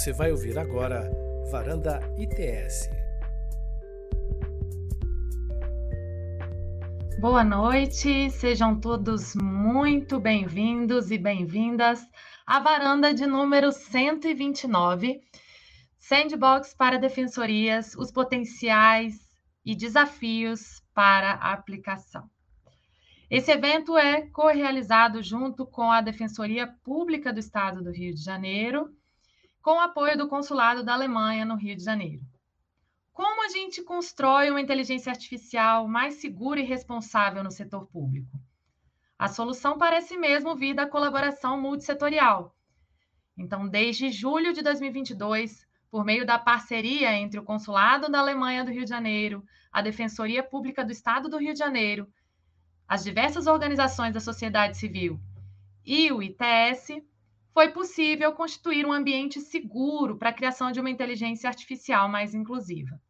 Você vai ouvir agora Varanda ITS. Boa noite, sejam todos muito bem-vindos e bem-vindas à varanda de número 129, Sandbox para Defensorias, os potenciais e desafios para a aplicação. Esse evento é co-realizado junto com a Defensoria Pública do Estado do Rio de Janeiro, com o apoio do Consulado da Alemanha no Rio de Janeiro. Como a gente constrói uma inteligência artificial mais segura e responsável no setor público? A solução parece mesmo vir da colaboração multissetorial. Então, desde julho de 2022, por meio da parceria entre o Consulado da Alemanha do Rio de Janeiro, a Defensoria Pública do Estado do Rio de Janeiro as diversas organizações da sociedade civil e o ITS, foi possível constituir um ambiente seguro para a criação de uma inteligência artificial mais inclusiva.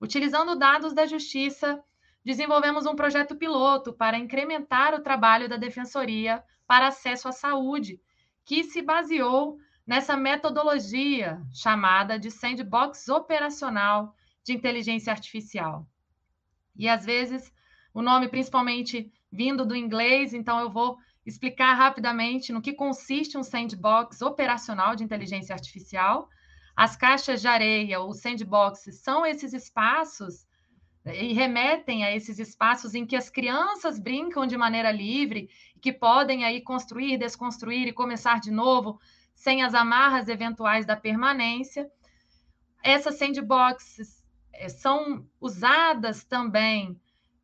Utilizando dados da Justiça, desenvolvemos um projeto piloto para incrementar o trabalho da Defensoria para acesso à saúde, que se baseou nessa metodologia chamada de sandbox operacional de inteligência artificial. E às vezes o nome principalmente vindo do inglês, então eu vou explicar rapidamente no que consiste um sandbox operacional de inteligência artificial. As caixas de areia, ou sandboxes, são esses espaços eh, e remetem a esses espaços em que as crianças brincam de maneira livre, que podem aí construir, desconstruir e começar de novo, sem as amarras eventuais da permanência. Essas sandboxes eh, são usadas também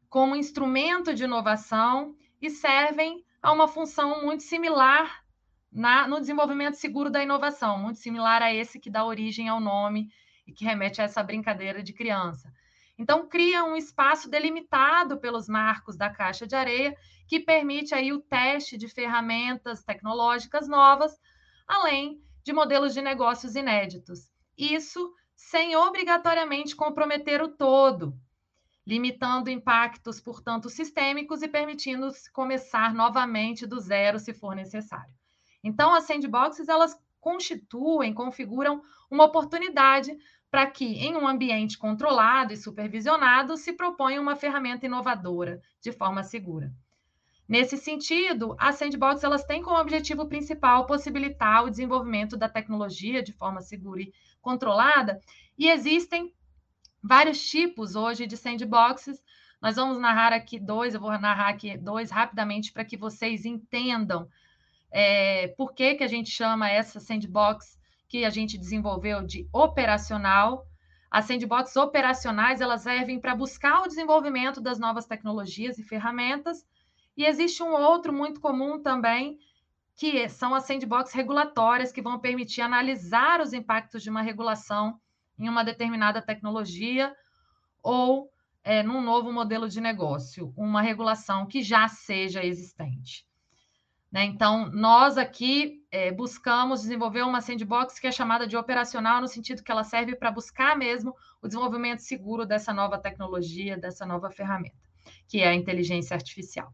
como instrumento de inovação e servem a uma função muito similar na, no desenvolvimento seguro da inovação, muito similar a esse que dá origem ao nome e que remete a essa brincadeira de criança. Então, cria um espaço delimitado pelos marcos da caixa de areia, que permite aí o teste de ferramentas tecnológicas novas, além de modelos de negócios inéditos. Isso sem obrigatoriamente comprometer o todo, limitando impactos, portanto, sistêmicos e permitindo começar novamente do zero, se for necessário. Então, as sandboxes, elas constituem, configuram uma oportunidade para que, em um ambiente controlado e supervisionado, se proponha uma ferramenta inovadora de forma segura. Nesse sentido, as sandboxes elas têm como objetivo principal possibilitar o desenvolvimento da tecnologia de forma segura e controlada, e existem vários tipos hoje de sandboxes. Nós vamos narrar aqui dois, eu vou narrar aqui dois rapidamente para que vocês entendam é, por que, que a gente chama essa sandbox que a gente desenvolveu de operacional. As sandboxes operacionais elas servem para buscar o desenvolvimento das novas tecnologias e ferramentas. E existe um outro muito comum também, que são as sandbox regulatórias, que vão permitir analisar os impactos de uma regulação em uma determinada tecnologia ou é, num novo modelo de negócio, uma regulação que já seja existente. Né? Então, nós aqui é, buscamos desenvolver uma sandbox que é chamada de operacional, no sentido que ela serve para buscar mesmo o desenvolvimento seguro dessa nova tecnologia, dessa nova ferramenta, que é a inteligência artificial.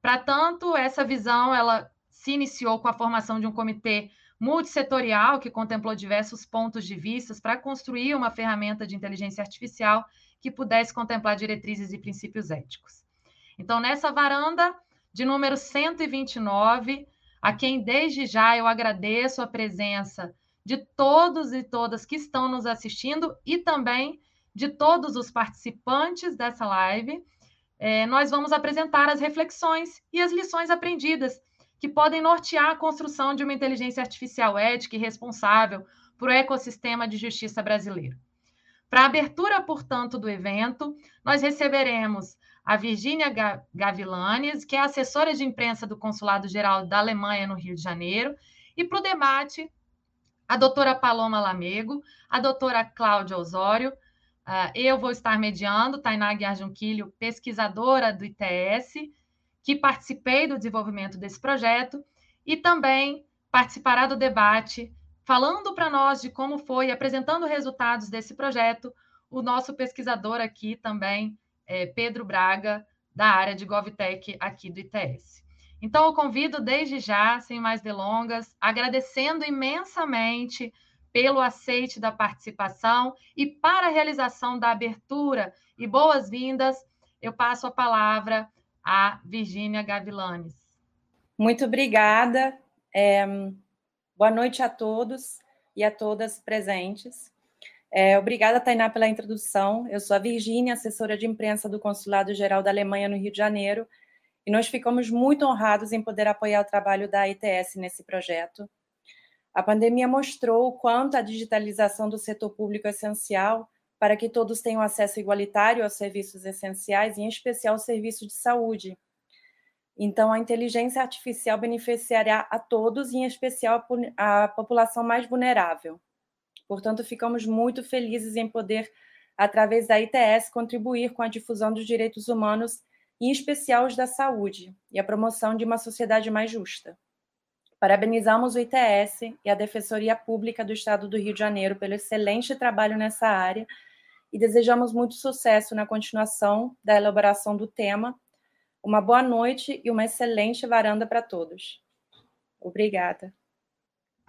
Para tanto, essa visão ela se iniciou com a formação de um comitê multissetorial que contemplou diversos pontos de vista para construir uma ferramenta de inteligência artificial que pudesse contemplar diretrizes e princípios éticos. Então, nessa varanda de número 129, a quem desde já eu agradeço a presença de todos e todas que estão nos assistindo e também de todos os participantes dessa live, é, nós vamos apresentar as reflexões e as lições aprendidas que podem nortear a construção de uma inteligência artificial ética e responsável para o ecossistema de justiça brasileiro. Para a abertura, portanto, do evento, nós receberemos a Virgínia Gavilanes, que é assessora de imprensa do Consulado Geral da Alemanha no Rio de Janeiro, e para o debate, a doutora Paloma Lamego, a doutora Cláudia Osório, ah, eu vou estar mediando, Tainá Guiarjunquilho, pesquisadora do ITS, que participei do desenvolvimento desse projeto e também participará do debate, falando para nós de como foi, apresentando resultados desse projeto, o nosso pesquisador aqui também, é Pedro Braga, da área de GovTech aqui do ITS. Então, eu convido desde já, sem mais delongas, agradecendo imensamente pelo aceite da participação e para a realização da abertura e boas-vindas, eu passo a palavra a Virgínia Gavilanes. Muito obrigada. É, boa noite a todos e a todas presentes. É, obrigada, Tainá, pela introdução. Eu sou a Virgínia, assessora de imprensa do Consulado Geral da Alemanha no Rio de Janeiro, e nós ficamos muito honrados em poder apoiar o trabalho da ITS nesse projeto. A pandemia mostrou o quanto a digitalização do setor público é essencial para que todos tenham acesso igualitário aos serviços essenciais, em especial aos serviços de saúde. Então, a inteligência artificial beneficiará a todos, em especial a população mais vulnerável. Portanto, ficamos muito felizes em poder, através da ITS, contribuir com a difusão dos direitos humanos, em especial os da saúde, e a promoção de uma sociedade mais justa. Parabenizamos o ITS e a Defensoria Pública do Estado do Rio de Janeiro pelo excelente trabalho nessa área e desejamos muito sucesso na continuação da elaboração do tema. Uma boa noite e uma excelente varanda para todos. Obrigada.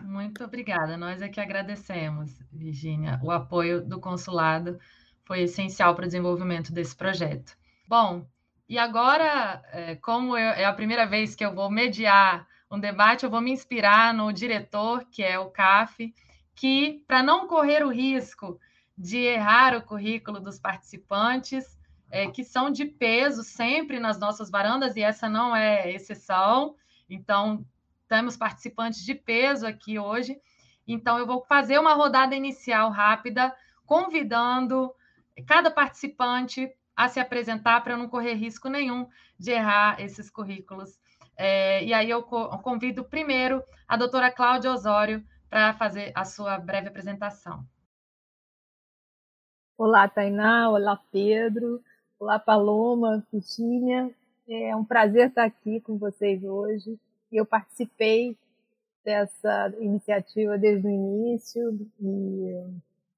Muito obrigada. Nós é que agradecemos, Virginia. O apoio do consulado foi essencial para o desenvolvimento desse projeto. Bom, e agora, é, como é a primeira vez que eu vou mediar um debate, eu vou me inspirar no diretor, que é o CAF, que, para não correr o risco de errar o currículo dos participantes, é, que são de peso sempre nas nossas varandas, e essa não é exceção. Então, temos participantes de peso aqui hoje. Então, eu vou fazer uma rodada inicial rápida, convidando cada participante a se apresentar para não correr risco nenhum de errar esses currículos. É, e aí eu convido primeiro a doutora Cláudia Osório para fazer a sua breve apresentação. Olá, Tainá. Olá, Pedro. Olá, Paloma, Pistinha. É um prazer estar aqui com vocês hoje. Eu participei dessa iniciativa desde o início e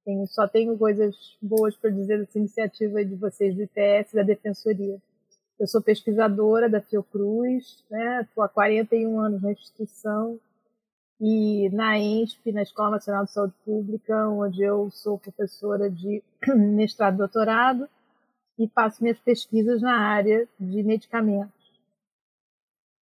tenho, só tenho coisas boas para dizer dessa iniciativa de vocês do ITS da Defensoria. Eu sou pesquisadora da Fiocruz, né? Estou há 41 anos na instituição e na ENSP, na Escola Nacional de Saúde Pública, onde eu sou professora de mestrado e doutorado e faço minhas pesquisas na área de medicamentos.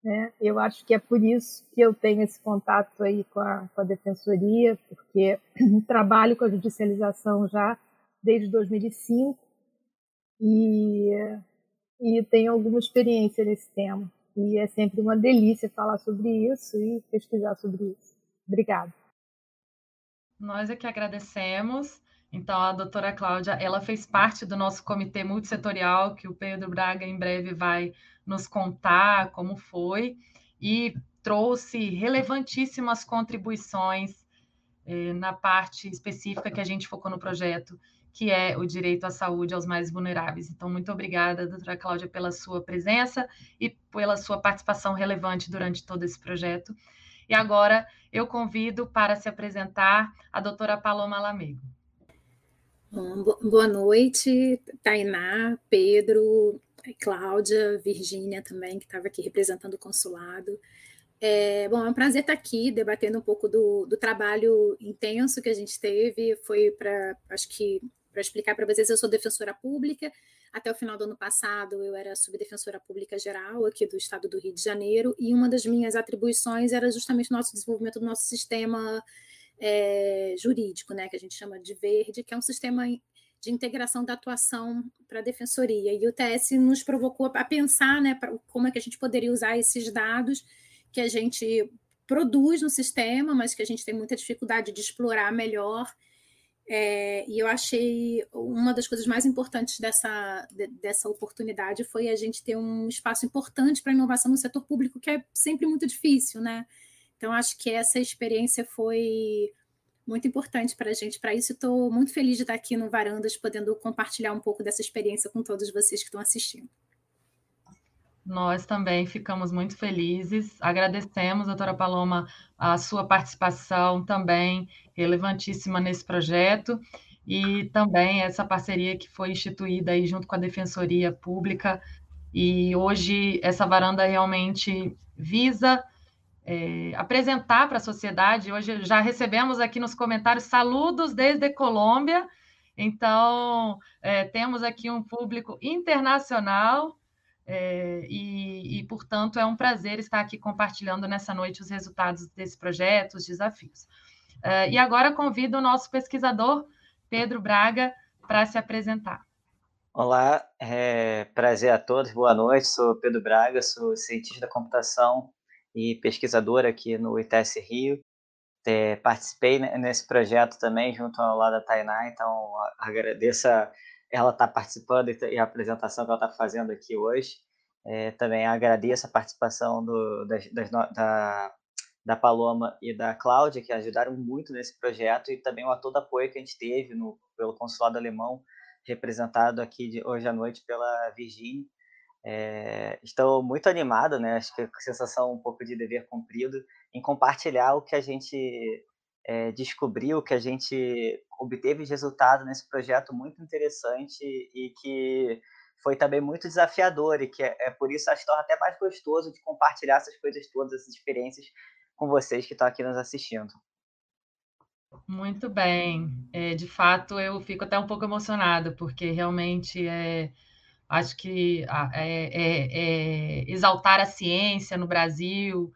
Né? Eu acho que é por isso que eu tenho esse contato aí com a, com a defensoria, porque trabalho com a judicialização já desde 2005 e, e tenho alguma experiência nesse tema. E é sempre uma delícia falar sobre isso e pesquisar sobre isso. Obrigada. Nós é que agradecemos. Então, a doutora Cláudia, ela fez parte do nosso comitê multissetorial, que o Pedro Braga em breve vai nos contar como foi, e trouxe relevantíssimas contribuições eh, na parte específica que a gente focou no projeto, que é o direito à saúde aos mais vulneráveis. Então, muito obrigada, doutora Cláudia, pela sua presença e pela sua participação relevante durante todo esse projeto. E agora eu convido para se apresentar a doutora Paloma Lamego. Boa noite, Tainá, Pedro, Cláudia, Virgínia também, que estava aqui representando o consulado. É, bom, é um prazer estar aqui debatendo um pouco do, do trabalho intenso que a gente teve. Foi para, acho que, para explicar para vocês, eu sou defensora pública. Até o final do ano passado, eu era subdefensora pública geral aqui do estado do Rio de Janeiro, e uma das minhas atribuições era justamente o nosso desenvolvimento do nosso sistema é, jurídico, né, que a gente chama de verde, que é um sistema de integração da atuação para a defensoria. E o TS nos provocou a pensar né, pra, como é que a gente poderia usar esses dados que a gente produz no sistema, mas que a gente tem muita dificuldade de explorar melhor. É, e eu achei uma das coisas mais importantes dessa, de, dessa oportunidade foi a gente ter um espaço importante para inovação no setor público, que é sempre muito difícil, né? Então, acho que essa experiência foi muito importante para a gente. Para isso, estou muito feliz de estar aqui no Varandas, podendo compartilhar um pouco dessa experiência com todos vocês que estão assistindo. Nós também ficamos muito felizes. Agradecemos, doutora Paloma, a sua participação também relevantíssima nesse projeto e também essa parceria que foi instituída aí junto com a Defensoria Pública. E hoje essa varanda realmente visa é, apresentar para a sociedade. Hoje já recebemos aqui nos comentários saludos desde Colômbia, então é, temos aqui um público internacional. É, e, e, portanto, é um prazer estar aqui compartilhando nessa noite os resultados desse projeto, os desafios. Uh, e agora convido o nosso pesquisador, Pedro Braga, para se apresentar. Olá, é, prazer a todos, boa noite. Sou Pedro Braga, sou cientista da computação e pesquisador aqui no ITS Rio. É, participei nesse projeto também, junto ao lado da Tainá, então agradeço a, ela estar tá participando e a apresentação que ela está fazendo aqui hoje. É, também agradeço a participação do, das, das, da, da Paloma e da Cláudia, que ajudaram muito nesse projeto, e também o todo apoio que a gente teve no, pelo consulado alemão, representado aqui de, hoje à noite pela Virginia. É, estou muito animado, né? Acho que com sensação um pouco de dever cumprido em compartilhar o que a gente é, descobriu, que a gente obteve de resultado nesse projeto muito interessante e que foi também muito desafiador e que é, é por isso acho que até mais gostoso de compartilhar essas coisas todas, essas experiências com vocês que estão aqui nos assistindo. Muito bem. É, de fato, eu fico até um pouco emocionado, porque realmente é, acho que é, é, é exaltar a ciência no Brasil,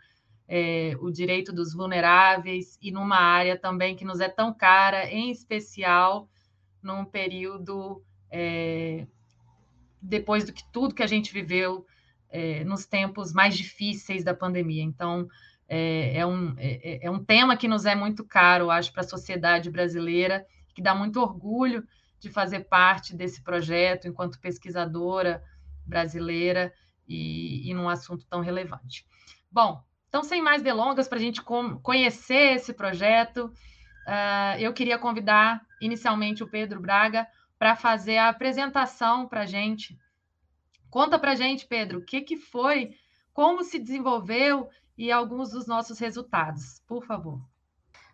é, o direito dos vulneráveis, e numa área também que nos é tão cara, em especial num período é, depois do que tudo que a gente viveu nos tempos mais difíceis da pandemia. Então, é, é, um, é, é, é, um tema que nos é muito caro, acho, para a sociedade brasileira, que dá muito orgulho de fazer parte desse projeto enquanto pesquisadora brasileira e, e num assunto tão relevante. Bom, então, sem mais delongas, para a gente conhecer esse projeto, uh, eu queria convidar inicialmente o Pedro Braga para fazer a apresentação para a gente. Conta para a gente, Pedro, o que, que foi, como se desenvolveu e alguns dos nossos resultados, por favor.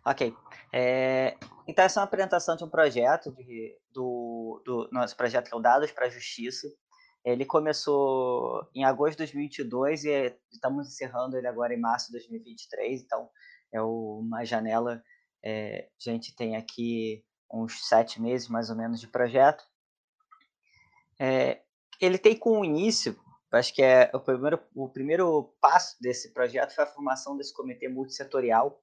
Ok. É, então, essa é uma apresentação de um projeto, de, do, do nosso projeto que é o Dados para a Justiça. Ele começou em agosto de 2022 e estamos encerrando ele agora em março de 2023, então é uma janela. É, a gente tem aqui uns sete meses mais ou menos de projeto. É, ele tem como início acho que é o primeiro, o primeiro passo desse projeto foi a formação desse comitê multissetorial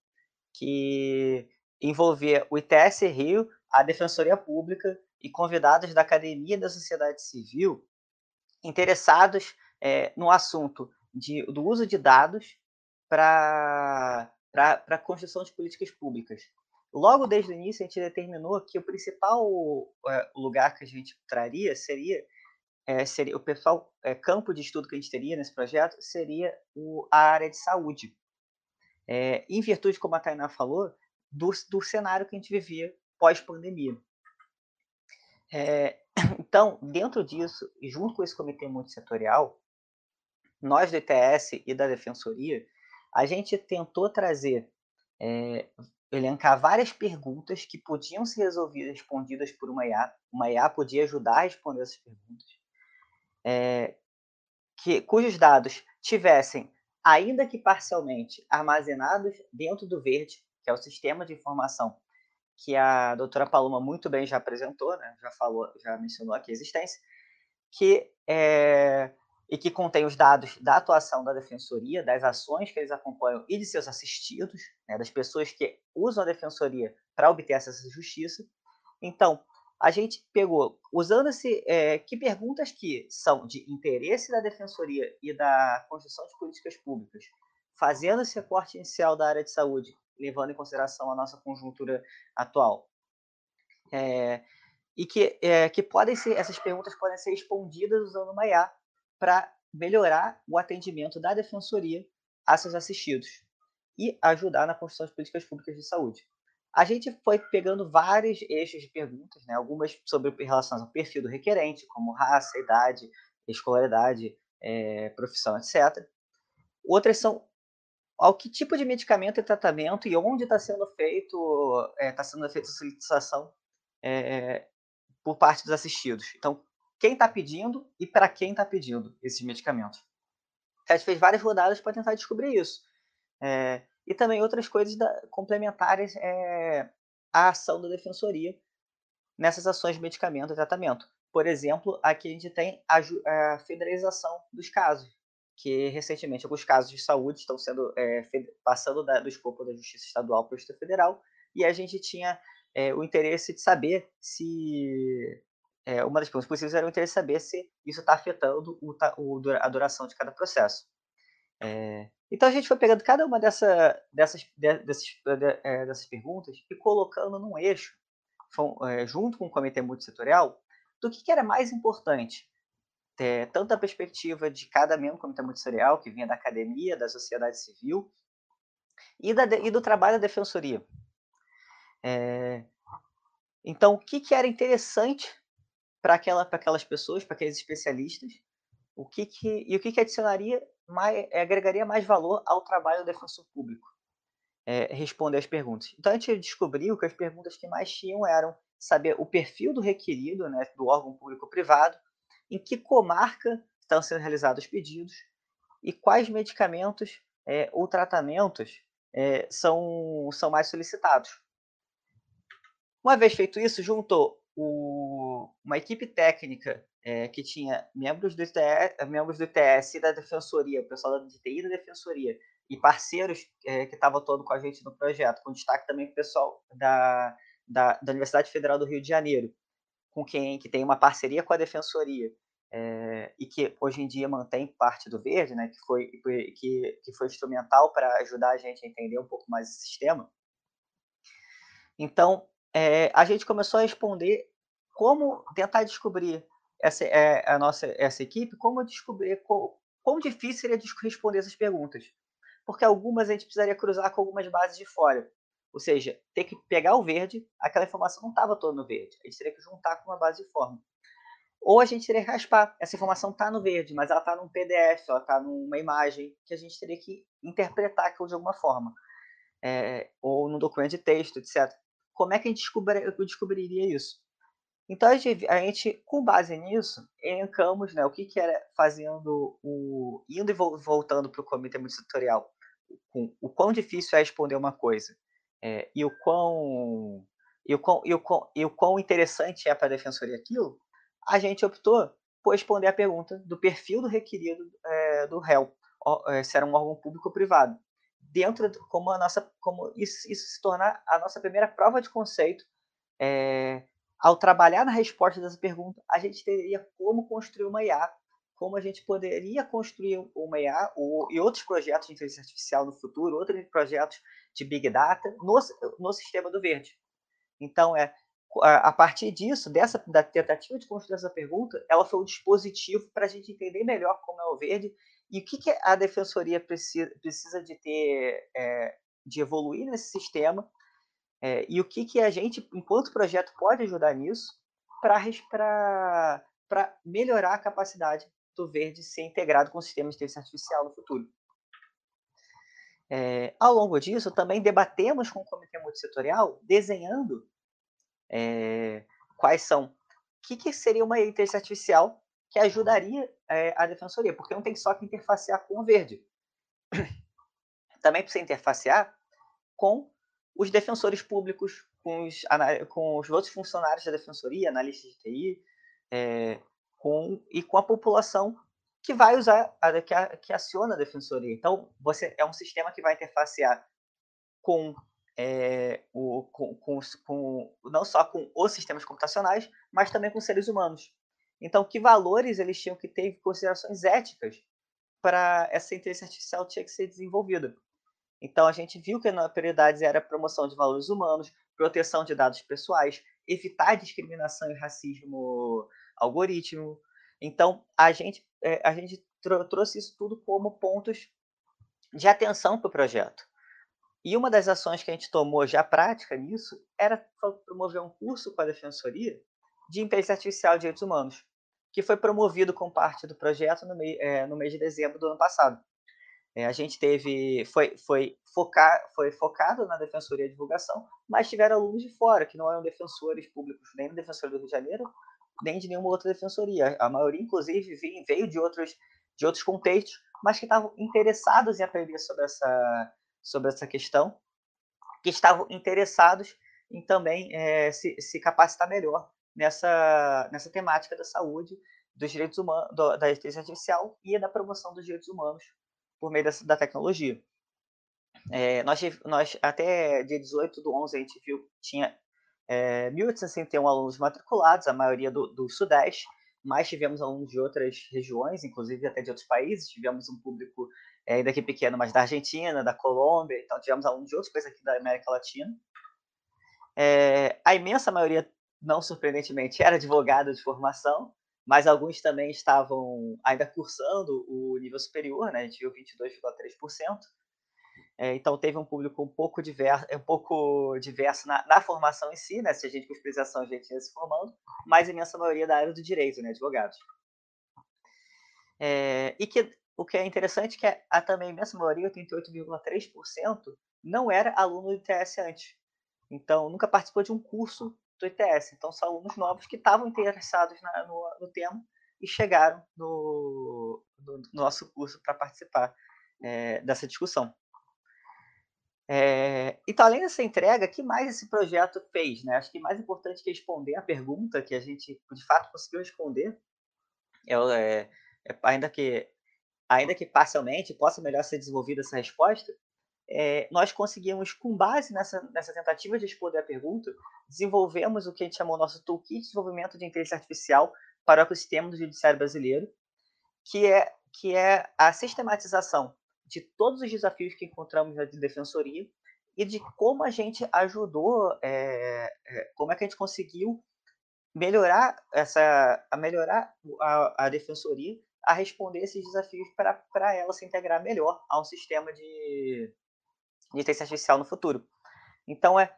que envolvia o ITS Rio, a Defensoria Pública e convidados da academia da sociedade civil interessados é, no assunto de, do uso de dados para a construção de políticas públicas. Logo desde o início, a gente determinou que o principal é, lugar que a gente traria seria é, seria o pessoal é, campo de estudo que a gente teria nesse projeto seria o, a área de saúde. É, em virtude, como a Tainá falou, do, do cenário que a gente vivia pós-pandemia. Então, dentro disso, e junto com esse comitê multissetorial, nós do ITS e da Defensoria, a gente tentou trazer, elencar várias perguntas que podiam ser resolvidas, respondidas por uma IA. Uma IA podia ajudar a responder essas perguntas é, que, cujos dados tivessem, ainda que parcialmente, armazenados dentro do Verde, que é o sistema de informação que a doutora Paloma muito bem já apresentou, né? já falou, já mencionou aqui a existência, que é, e que contém os dados da atuação da defensoria, das ações que eles acompanham e de seus assistidos, né, das pessoas que usam a defensoria para obter à justiça. Então, a gente pegou, usando esse, é, que perguntas que são de interesse da defensoria e da construção de políticas públicas, fazendo esse recorte inicial da área de saúde, levando em consideração a nossa conjuntura atual, é, e que, é, que podem ser, essas perguntas podem ser respondidas usando uma IA para melhorar o atendimento da defensoria a seus assistidos e ajudar na construção de políticas públicas de saúde a gente foi pegando vários eixos de perguntas, né? algumas sobre relação ao perfil do requerente, como raça, idade, escolaridade, é, profissão, etc. Outras são ao que tipo de medicamento e tratamento e onde está sendo feito está é, tá sendo feita a solicitação é, por parte dos assistidos. Então, quem está pedindo e para quem está pedindo esses medicamentos. A gente fez várias rodadas para tentar descobrir isso. é, e também outras coisas da, complementares é, à ação da defensoria nessas ações de medicamento e tratamento. Por exemplo, aqui a gente tem a, a federalização dos casos, que recentemente alguns casos de saúde estão sendo é, passando da, do escopo da Justiça Estadual para o Justiça Federal, e a gente tinha é, o interesse de saber se é, uma das perguntas possíveis era o interesse de saber se isso está afetando o, o, a duração de cada processo. Então a gente foi pegando cada uma dessa, dessas, de, dessas, de, dessas perguntas e colocando num eixo, junto com o comitê multissetorial, do que, que era mais importante. É, tanto a perspectiva de cada membro do comitê multissetorial, que vinha da academia, da sociedade civil, e, da, e do trabalho da defensoria. É, então, o que, que era interessante para aquela, aquelas pessoas, para aqueles especialistas, o que, que e o que, que adicionaria mais, é, agregaria mais valor ao trabalho do defensor público? É, responder as perguntas. Então a gente descobriu que as perguntas que mais tinham eram saber o perfil do requerido, né, do órgão público-privado, em que comarca estão sendo realizados os pedidos e quais medicamentos é, ou tratamentos é, são, são mais solicitados. Uma vez feito isso, juntou o, uma equipe técnica é, que tinha membros do, ITS, membros do ITS e da Defensoria, o pessoal da TI da Defensoria, e parceiros que estavam todo com a gente no projeto, com destaque também o pessoal da, da, da, Universidade Federal do Rio de Janeiro, com quem que tem uma parceria com a Defensoria, é, e que hoje em dia mantém parte do Verde, né, que, foi, que, que foi instrumental para ajudar a gente a entender um pouco mais o sistema. Então, é, a gente começou a responder como tentar descobrir essa é a nossa essa equipe, como descobrir qual, quão difícil seria responder essas perguntas, porque algumas a gente precisaria cruzar com algumas bases de fora, ou seja, ter que pegar o verde, aquela informação não estava toda no verde, a gente teria que juntar com uma base de forma. Ou a gente teria que raspar. Essa informação está no verde, mas ela está num PDF, ela está numa imagem que a gente teria que interpretar aquilo de alguma forma. É, ou num documento de texto, etc como é que a gente descobri, descobriria isso? Então, a gente, a gente, com base nisso, elencamos né, o que, que era fazendo o. indo e voltando para o comitê multissetorial, com o quão difícil é responder uma coisa é, e, o quão, e, o quão, e, o quão, e o quão interessante é para a defensoria aquilo, a gente optou por responder a pergunta do perfil do requerido é, do réu, é, se era um órgão público ou privado. Dentro de, como a nossa como isso, isso se tornar a nossa primeira prova de conceito é, ao trabalhar na resposta dessa pergunta a gente teria como construir uma IA como a gente poderia construir uma IA ou, e outros projetos de inteligência artificial no futuro outros projetos de big data no, no sistema do verde. Então é a partir disso, dessa da tentativa de construir essa pergunta, ela foi um dispositivo para a gente entender melhor como é o verde e o que, que a defensoria precisa, precisa de ter, é, de evoluir nesse sistema, é, e o que, que a gente, enquanto projeto, pode ajudar nisso para melhorar a capacidade do verde ser integrado com o sistema de inteligência artificial no futuro. É, ao longo disso, também debatemos com o comitê multissetorial, desenhando é, quais são, o que, que seria uma inteligência artificial que ajudaria é, a defensoria, porque não tem só que interfacear com o verde. Também precisa interfacear com os defensores públicos, com os, com os outros funcionários da defensoria, analistas de TI, com, e com a população que vai usar, a, que, a, que aciona a defensoria. Então, você é um sistema que vai interfacear com, é, o, com, com, com, não só com os sistemas computacionais, mas também com seres humanos. Então, que valores eles tinham que ter considerações éticas para essa inteligência artificial tinha que ser desenvolvida. Então, a gente viu que a prioridade era promoção de valores humanos, proteção de dados pessoais, evitar discriminação e racismo algoritmo. Então, a gente, é, a gente trouxe isso tudo como pontos de atenção para o projeto. E uma das ações que a gente tomou já prática nisso era promover um curso com a Defensoria de Inteligência Artificial e Direitos Humanos, que foi promovido com parte do projeto no, mei, é, no mês de dezembro do ano passado. É, a gente teve, foi, foi, focar, foi focado na Defensoria de Divulgação, mas tiveram alunos de fora, que não eram defensores públicos, nem da Defensoria do Rio de Janeiro, nem de nenhuma outra defensoria. A maioria, inclusive, veio de outros, de outros contextos, mas que estavam interessados em aprender sobre essa, sobre essa questão, que estavam interessados em também é, se, se capacitar melhor nessa, nessa temática da saúde, dos direitos humanos, do, da inteligência artificial e da promoção dos direitos humanos por meio dessa, da tecnologia. É, nós, nós, até dia 18 do 11, a gente viu tinha é, 1.861 alunos matriculados, a maioria do, do Sudeste, mas tivemos alunos de outras regiões, inclusive até de outros países. Tivemos um público é, ainda que pequeno, mas da Argentina, da Colômbia, então tivemos alunos de outros países aqui da América Latina. É, a imensa maioria, não surpreendentemente, era advogado de formação, mas alguns também estavam ainda cursando o nível superior, né? a gente viu 22,3%. É, então teve um público um pouco diverso, um pouco diverso na, na, formação em si, né? Se a gente com especialização a gente ia se formando, mas a imensa maioria da área do direito, né? Advogados. É, e que o que é interessante é que a, a também imensa maioria, 88,3%, não era aluno do ITS antes. Então nunca participou de um curso do ITS. Então são alunos novos que estavam interessados na, no, no tema e chegaram no, no, no nosso curso para participar é, dessa discussão. É, então, além dessa entrega, que mais esse projeto fez? Né? Acho que mais importante que responder a pergunta que a gente, de fato, conseguiu responder, é, é, é, ainda, que, ainda que parcialmente possa melhor ser desenvolvida essa resposta, é, nós conseguimos, com base nessa, nessa tentativa de responder a pergunta, desenvolvemos o que a gente chamou nosso Toolkit de Desenvolvimento de Inteligência Artificial para o ecossistema do Judiciário Brasileiro, que é, que é a sistematização de todos os desafios que encontramos na defensoria e de como a gente ajudou, é, como é que a gente conseguiu melhorar essa, a melhorar a, a defensoria a responder esses desafios para ela se integrar melhor a um sistema de, de inteligência artificial no futuro. Então é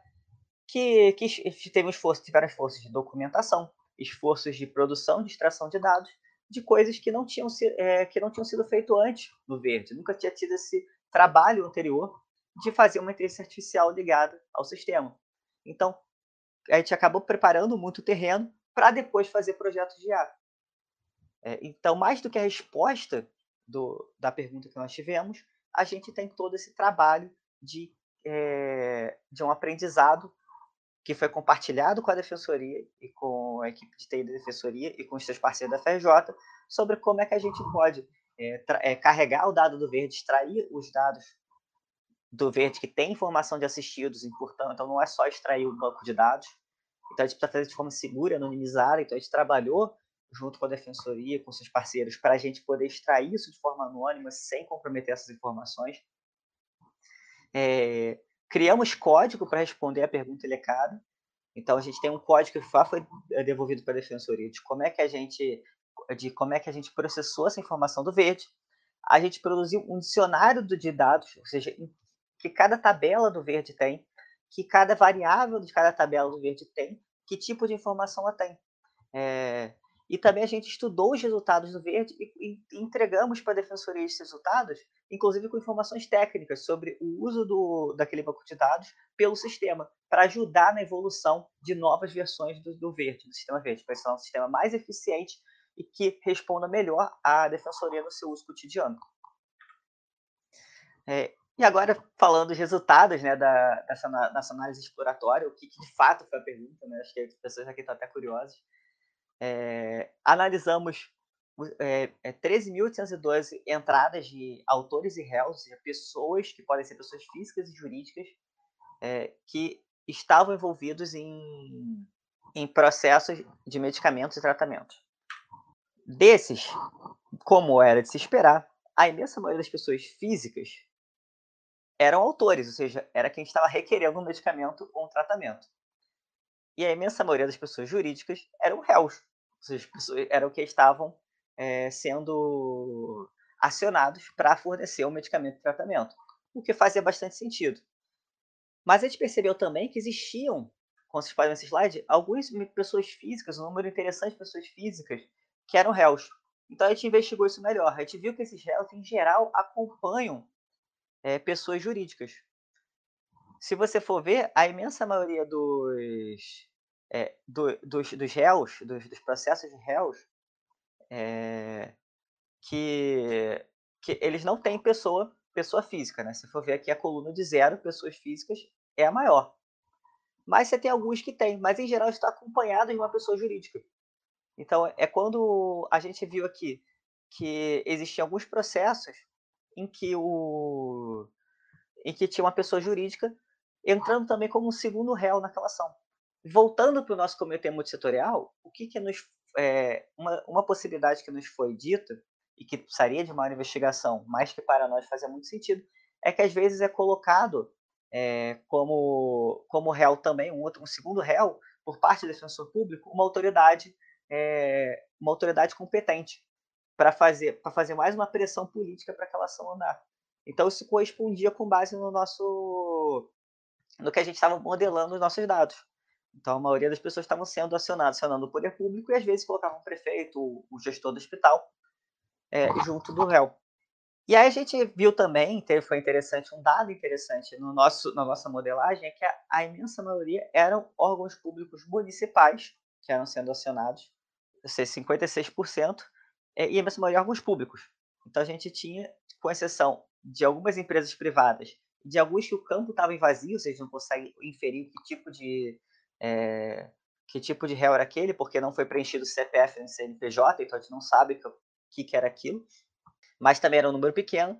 que, que teve um esforço, tiveram esforços de documentação, esforços de produção, de extração de dados, de coisas que não tinham, é, que não tinham sido feito antes no Verde. Nunca tinha tido esse trabalho anterior de fazer uma inteligência artificial ligada ao sistema. Então, a gente acabou preparando muito o terreno para depois fazer projetos de IA. É, então, mais do que a resposta do, da pergunta que nós tivemos, a gente tem todo esse trabalho de, é, de um aprendizado que foi compartilhado com a Defensoria e com a equipe de TI da Defensoria e com os seus parceiros da FRJ sobre como é que a gente pode é, é, carregar o dado do verde, extrair os dados do verde que tem informação de assistidos, importante, então não é só extrair o banco de dados, então a gente precisa fazer de forma segura, anonimizada, então a gente trabalhou junto com a Defensoria, com seus parceiros, para a gente poder extrair isso de forma anônima, sem comprometer essas informações. É, criamos código para responder a pergunta elecada. Então a gente tem um código que foi eh, devolvido para a defensoria de como é que a gente de como é que a gente processou essa informação do verde. A gente produziu um dicionário de dados, ou seja, que cada tabela do verde tem, que cada variável de cada tabela do verde tem, que tipo de informação ela tem. É, e também a gente estudou os resultados do Verde e, entregamos para a Defensoria esses resultados, inclusive com informações técnicas sobre o uso do, daquele banco de dados pelo sistema, para ajudar na evolução de novas versões do, do Verde, do sistema Verde, para ser um sistema mais eficiente e que responda melhor à Defensoria no seu uso cotidiano. É, e agora, falando dos resultados né, da, dessa, dessa análise exploratória, o que, que, de fato foi a pergunta, né? acho que as pessoas aqui estão até curiosas é, analisamos é, é, 13.812 entradas de autores e réus, ou seja, pessoas que podem ser pessoas físicas e jurídicas é, que estavam envolvidos em, em processos de medicamentos e tratamentos. Desses, como era de se esperar, a imensa maioria das pessoas físicas eram autores, ou seja, era quem estava requerendo um medicamento ou um tratamento. E a imensa maioria das pessoas jurídicas eram réus, as pessoas eram que estavam é, sendo acionados para fornecer o medicamento de tratamento, o que fazia bastante sentido. Mas a gente percebeu também que existiam, como vocês podem ver nesse slide, algumas pessoas físicas, um número interessante de pessoas físicas que eram réus. Então a gente investigou isso melhor. A gente viu que esses réus, em geral, acompanham é, pessoas jurídicas. Se você for ver, a imensa maioria dos, é, do, dos, dos réus, dos, dos, processos de réus, é, que, que eles não têm pessoa, pessoa física, né? Se for ver aqui a coluna de zero pessoas físicas é a maior. Mas você tem alguns que tem, mas em geral está acompanhado de uma pessoa jurídica. Então é quando a gente viu aqui que existiam alguns processos em que o em que tinha uma pessoa jurídica entrando também como um segundo réu naquela ação. Voltando para o nosso comitê multissetorial, o que, que nos é, uma, uma possibilidade que nos foi dita e que precisaria de uma investigação, mas que para nós fazia muito sentido, é que às vezes é colocado é, como como réu também um outro um segundo réu por parte do defensor público uma autoridade é, uma autoridade competente para fazer para fazer mais uma pressão política para aquela ação andar. Então isso correspondia com base no nosso no que a gente estava modelando os nossos dados. Então a maioria das pessoas estavam sendo acionadas, acionando o poder público e às vezes colocavam o prefeito, o gestor do hospital, é, junto do réu. E aí a gente viu também, foi interessante, um dado interessante no nosso, na nossa modelagem, é que a, a imensa maioria eram órgãos públicos municipais que eram sendo acionados, ou seja, 56%, é, e a imensa maioria órgãos públicos. Então a gente tinha, com exceção de algumas empresas privadas, de alguns que o campo estava vazio, vocês não conseguem inferir que tipo de é, que tipo de réu era aquele, porque não foi preenchido o CPF no CNPJ, então a gente não sabe o que, que era aquilo, mas também era um número pequeno.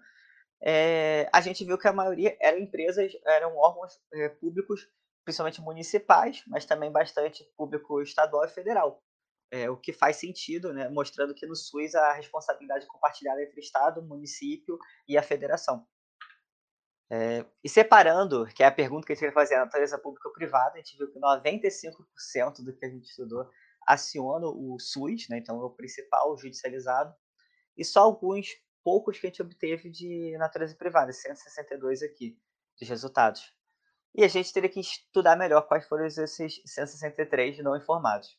É, a gente viu que a maioria eram empresas, eram órgãos é, públicos, principalmente municipais, mas também bastante público estadual e federal. É, o que faz sentido, né, mostrando que no SUS a responsabilidade compartilhada entre Estado, município e a federação. É, e separando, que é a pergunta que a gente vai fazer, a natureza pública ou privada, a gente viu que 95% do que a gente estudou aciona o SUS, né, então é o principal judicializado, e só alguns poucos que a gente obteve de natureza privada, 162 aqui, dos resultados. E a gente teria que estudar melhor quais foram esses 163 não informados.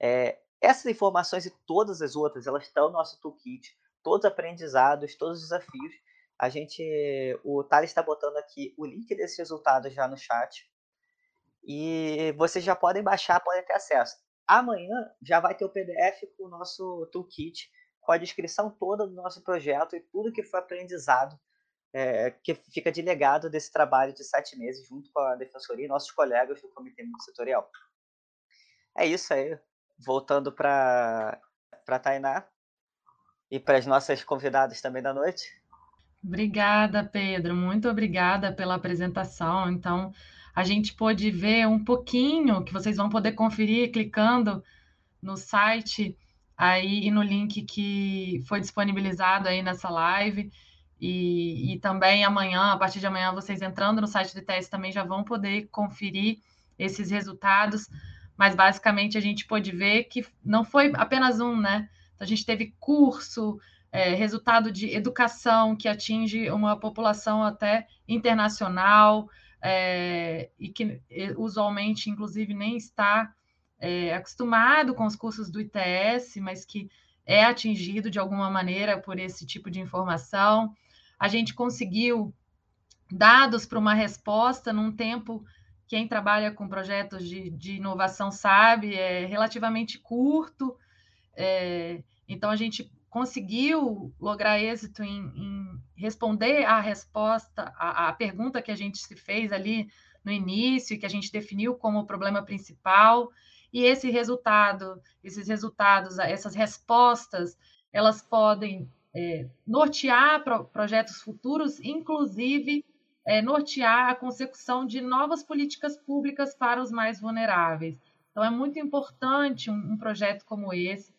É, essas informações e todas as outras, elas estão no nosso toolkit, todos os aprendizados, todos os desafios, a gente, o Thales está botando aqui o link desses resultados já no chat. E vocês já podem baixar, podem ter acesso. Amanhã já vai ter o PDF com o nosso toolkit, com a descrição toda do nosso projeto e tudo que foi aprendizado, é, que fica de legado desse trabalho de sete meses, junto com a Defensoria e nossos colegas do Comitê Multissetorial. É isso aí. Voltando para a Tainá e para as nossas convidadas também da noite. Obrigada, Pedro. Muito obrigada pela apresentação. Então, a gente pôde ver um pouquinho que vocês vão poder conferir clicando no site aí e no link que foi disponibilizado aí nessa live. E, e também amanhã, a partir de amanhã, vocês entrando no site do ITS também já vão poder conferir esses resultados. Mas basicamente a gente pôde ver que não foi apenas um, né? Então, a gente teve curso, é, resultado de educação que atinge uma população até internacional é, e que usualmente, inclusive, nem está é, acostumado com os cursos do ITS, mas que é atingido de alguma maneira por esse tipo de informação. A gente conseguiu dados para uma resposta num tempo quem trabalha com projetos de, de inovação sabe, é relativamente curto. É, então, a gente conseguiu lograr êxito em, em responder à resposta, à, pergunta que a gente se fez ali no início, que a gente definiu como o problema principal, e esse resultado, esses resultados, essas respostas, elas podem é, nortear pro, projetos futuros, inclusive é, nortear a consecução de novas políticas públicas para os mais vulneráveis. Então, é muito importante um, um projeto como esse,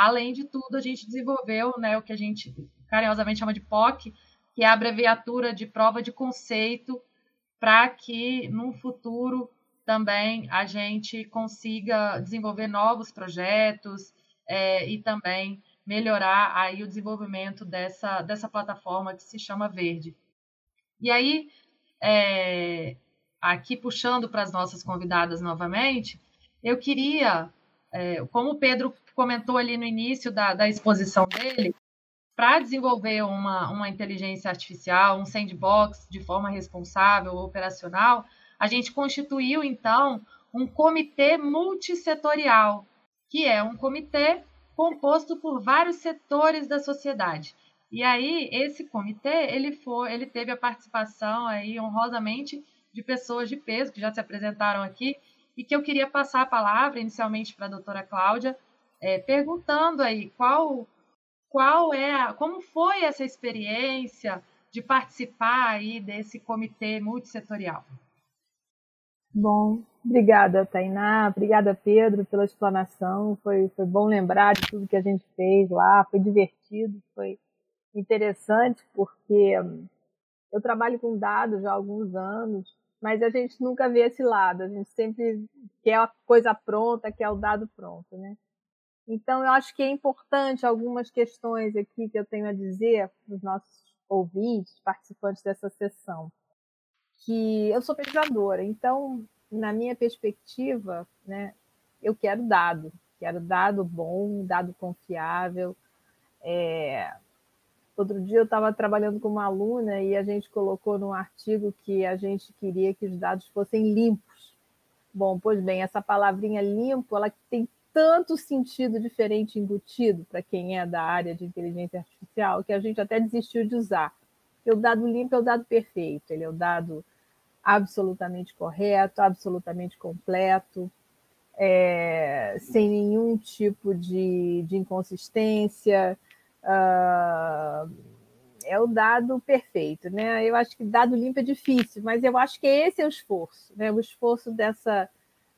Além de tudo, a gente desenvolveu né, o que a gente carinhosamente chama de POC, que é a abreviatura de prova de conceito, para que no futuro também a gente consiga desenvolver novos projetos é, e também melhorar aí o desenvolvimento dessa, dessa plataforma que se chama Verde. E aí, é, aqui puxando para as nossas convidadas novamente, eu queria, é, como o Pedro comentou ali no início da, da exposição dele, para desenvolver uma, uma inteligência artificial, um sandbox de forma responsável, operacional, a gente constituiu, então, um comitê multissetorial, que é um comitê composto por vários setores da sociedade. E aí esse comitê, ele foi, ele teve a participação aí honrosamente de pessoas de peso que já se apresentaram aqui e que eu queria passar a palavra inicialmente para a doutora Cláudia, é, perguntando aí qual qual é, a, como foi essa experiência de participar aí desse comitê multissetorial. Bom, obrigada, Tainá, obrigada, Pedro, pela explanação. Foi, foi bom lembrar de tudo que a gente fez lá, foi divertido, foi interessante, porque hum, eu trabalho com dados já há alguns anos, mas a gente nunca vê esse lado, a gente sempre quer a coisa pronta, quer o dado pronto, né? Então, eu acho que é importante algumas questões aqui que eu tenho a dizer para os nossos ouvintes, participantes dessa sessão que eu sou pesquisadora, então, na minha perspectiva, né, eu quero dado, quero dado bom, dado confiável. É... Outro dia eu estava trabalhando com uma aluna e a gente colocou no artigo que a gente queria que os dados fossem limpos. Bom, pois bem, essa palavrinha limpo, ela tem tanto sentido diferente embutido para quem é da área de inteligência artificial que a gente até desistiu de usar. Porque o dado limpo é o dado perfeito, ele é o dado absolutamente correto, absolutamente completo, é, sem nenhum tipo de, de inconsistência. Uh, é o dado perfeito, né? Eu acho que dado limpo é difícil, mas eu acho que esse é o esforço, né? O esforço dessa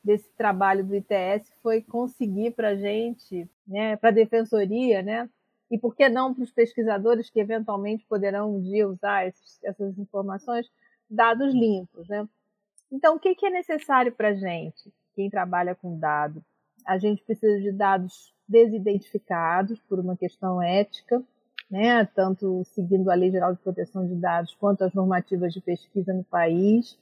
desse trabalho do ITS foi conseguir para a gente, né, para a defensoria, né, e por que não para os pesquisadores que eventualmente poderão um dia usar esses, essas informações, dados limpos, né? Então, o que, que é necessário para a gente, quem trabalha com dado? A gente precisa de dados desidentificados por uma questão ética, né? tanto seguindo a Lei Geral de Proteção de Dados quanto as normativas de pesquisa no país.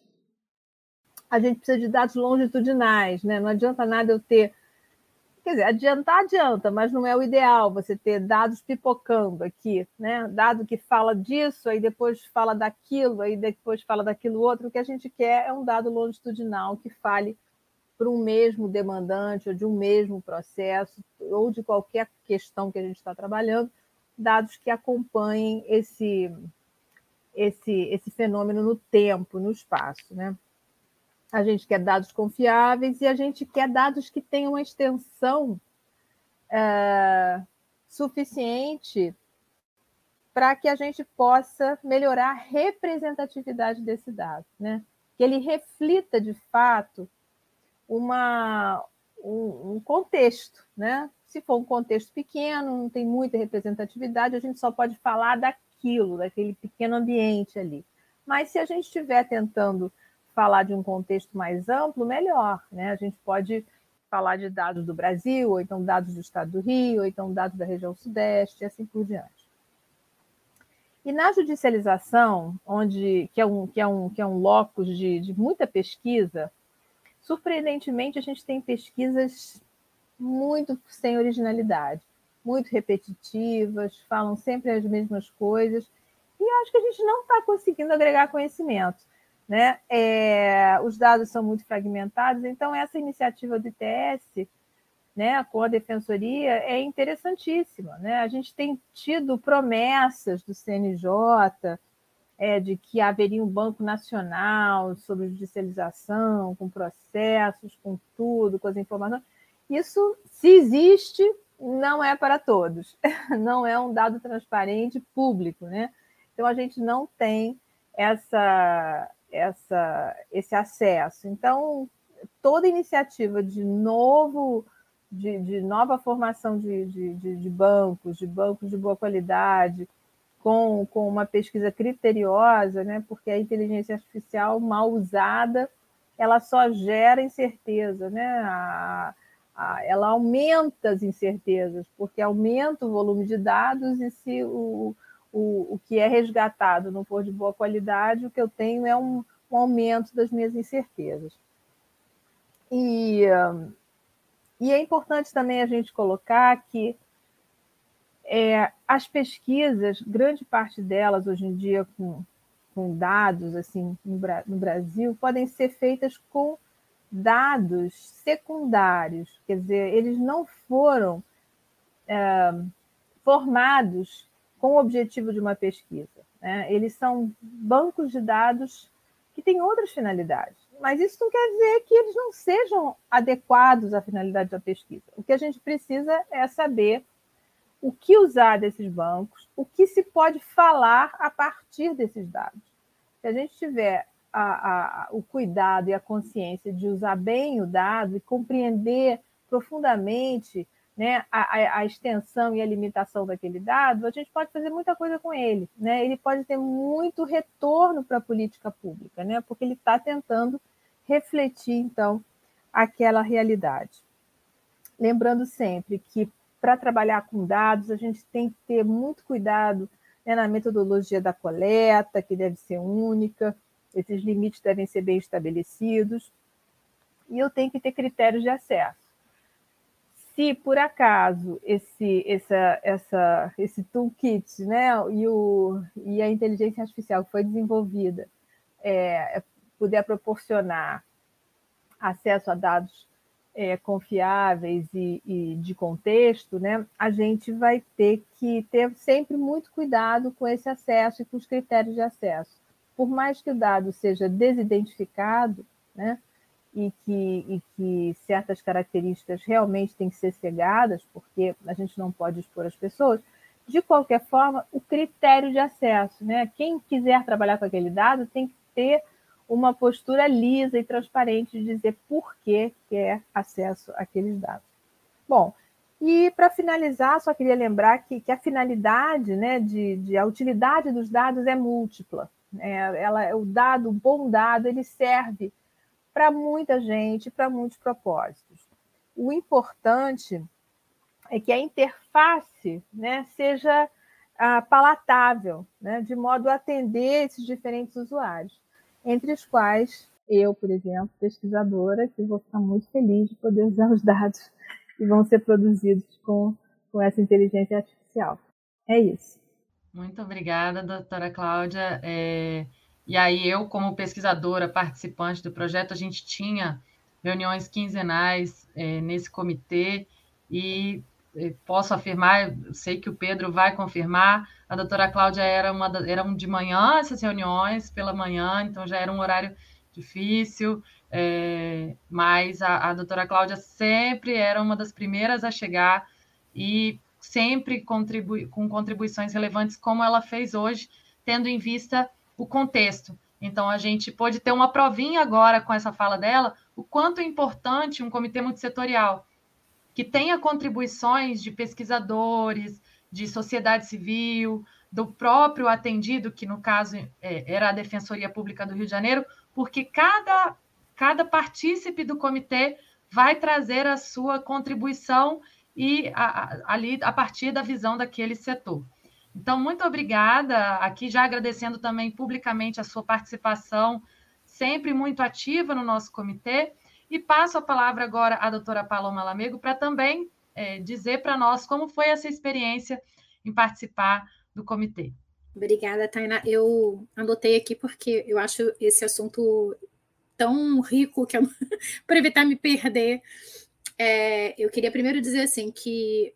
A gente precisa de dados longitudinais, né? não adianta nada eu ter Quer dizer, adiantar, adianta, mas não é o ideal você ter dados pipocando aqui, né? Dado que fala disso, aí depois fala daquilo, aí depois fala daquilo outro. O que a gente quer é um dado longitudinal que fale para um mesmo demandante, ou de um mesmo processo, ou de qualquer questão que a gente está trabalhando, dados que acompanhem esse, esse, esse fenômeno no tempo, no espaço, né? A gente quer dados confiáveis e a gente quer dados que tenham uma extensão é, suficiente para que a gente possa melhorar a representatividade desse dado, né? que ele reflita de fato uma, um, um contexto. Né? Se for um contexto pequeno, não tem muita representatividade, a gente só pode falar daquilo, daquele pequeno ambiente ali. Mas se a gente estiver tentando falar de um contexto mais amplo, melhor. Né? A gente pode falar de dados do Brasil, ou então dados do estado do Rio, ou então dados da região Sudeste, e assim por diante. E na judicialização, onde, que, é um, que, é um, que é um locus de, de muita pesquisa, surpreendentemente a gente tem pesquisas muito sem originalidade, muito repetitivas, falam sempre as mesmas coisas, e acho que a gente não está conseguindo agregar conhecimento. Né? É, os dados são muito fragmentados, então essa iniciativa do ITS, né, com a defensoria, é interessantíssima. Né? A gente tem tido promessas do CNJ é, de que haveria um banco nacional sobre judicialização, com processos, com tudo, com as informações. Isso, se existe, não é para todos, não é um dado transparente público, né? Então a gente não tem essa essa, esse acesso. Então, toda iniciativa de novo, de, de nova formação de, de, de, bancos, de bancos de boa qualidade, com, com uma pesquisa criteriosa, né? porque a inteligência artificial mal usada, ela só gera incerteza, né? A, a, ela aumenta as incertezas, porque aumenta o volume de dados e se o, o, o que é resgatado não for de boa qualidade, o que eu tenho é um, um aumento das minhas incertezas. E, e é importante também a gente colocar que é, as pesquisas, grande parte delas hoje em dia com, com dados assim no, no Brasil, podem ser feitas com dados secundários, quer dizer, eles não foram é, formados com o objetivo de uma pesquisa. Né? Eles são bancos de dados que têm outras finalidades, mas isso não quer dizer que eles não sejam adequados à finalidade da pesquisa. O que a gente precisa é saber o que usar desses bancos, o que se pode falar a partir desses dados. Se a gente tiver a, a, o cuidado e a consciência de usar bem o dado e compreender profundamente né, a, a, extensão e a limitação daquele dado, a gente pode fazer muita coisa com ele. Né? Ele pode ter muito retorno para a política pública, né? porque ele está tentando refletir, então, aquela realidade. Lembrando sempre que para trabalhar com dados, a gente tem que ter muito cuidado né, na metodologia da coleta, que deve ser única, esses limites devem ser bem estabelecidos, e eu tenho que ter critérios de acesso. Se por acaso esse, essa, essa, esse toolkit né, e, o, e a inteligência artificial que foi desenvolvida é, puder proporcionar acesso a dados é, confiáveis e, e, de contexto, né, a gente vai ter que ter sempre muito cuidado com esse acesso e com os critérios de acesso. Por mais que o dado seja desidentificado, né, e que, e que certas características realmente têm que ser cegadas, porque a gente não pode expor as pessoas, de qualquer forma, o critério de acesso, né? Quem quiser trabalhar com aquele dado tem que ter uma postura lisa e transparente de dizer por que quer acesso àqueles dados. Bom, e para finalizar, só queria lembrar que, que a finalidade, né, de, de, a utilidade dos dados é múltipla. É, ela, o dado, o bom dado, ele serve para muita gente, para muitos propósitos. O importante é que a interface né, seja ah, palatável, né, de modo a atender esses diferentes usuários entre os quais eu, por exemplo, pesquisadora, que vou ficar muito feliz de poder usar os dados que vão ser produzidos com, com essa inteligência artificial. É isso. Muito obrigada, doutora Cláudia. É, e aí, eu, como pesquisadora, participante do projeto, a gente tinha reuniões quinzenais é, nesse comitê. E posso afirmar, sei que o Pedro vai confirmar, a doutora Cláudia era uma eram de manhã essas reuniões, pela manhã, então já era um horário difícil, é, mas a, a doutora Cláudia sempre era uma das primeiras a chegar e sempre contribui, com contribuições relevantes, como ela fez hoje, tendo em vista o contexto. Então, a gente pode ter uma provinha agora com essa fala dela, o quanto é importante um comitê multissetorial que tenha contribuições de pesquisadores, de sociedade civil, do próprio atendido, que no caso é, era a Defensoria Pública do Rio de Janeiro, porque cada, cada partícipe do comitê vai trazer a sua contribuição e a, a, ali a partir da visão daquele setor. Então, muito obrigada. Aqui já agradecendo também publicamente a sua participação, sempre muito ativa no nosso comitê. E passo a palavra agora à doutora Paloma Lamego para também é, dizer para nós como foi essa experiência em participar do comitê. Obrigada, Tainá. Eu anotei aqui porque eu acho esse assunto tão rico que para evitar me perder, é, eu queria primeiro dizer assim que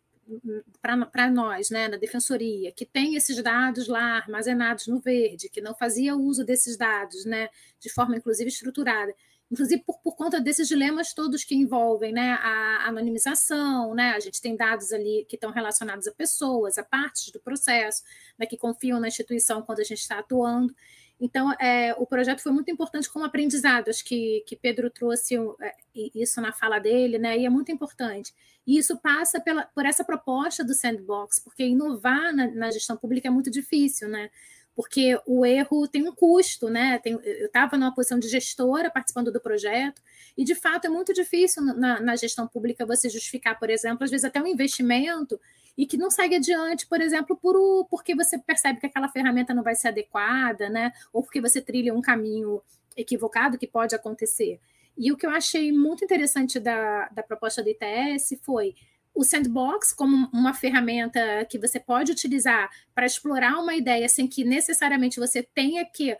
para nós, né, na defensoria, que tem esses dados lá armazenados no verde, que não fazia uso desses dados, né, de forma inclusive estruturada, inclusive por, por conta desses dilemas todos que envolvem né, a anonimização, né? A gente tem dados ali que estão relacionados a pessoas, a partes do processo, né, que confiam na instituição quando a gente está atuando. Então, é, o projeto foi muito importante como aprendizado, acho que, que Pedro trouxe é, isso na fala dele, né? E é muito importante. E isso passa pela, por essa proposta do sandbox, porque inovar na, na gestão pública é muito difícil, né? porque o erro tem um custo, né? Tem, eu estava numa posição de gestora participando do projeto, e de fato é muito difícil na, na, gestão pública você justificar, por exemplo, às vezes até um investimento e que não segue adiante, por exemplo, por o, porque você percebe que aquela ferramenta não vai ser adequada, né? Ou porque você trilha um caminho equivocado que pode acontecer. E o que eu achei muito interessante da, da proposta do ITS foi o sandbox como uma ferramenta que você pode utilizar para explorar uma ideia sem que necessariamente você tenha que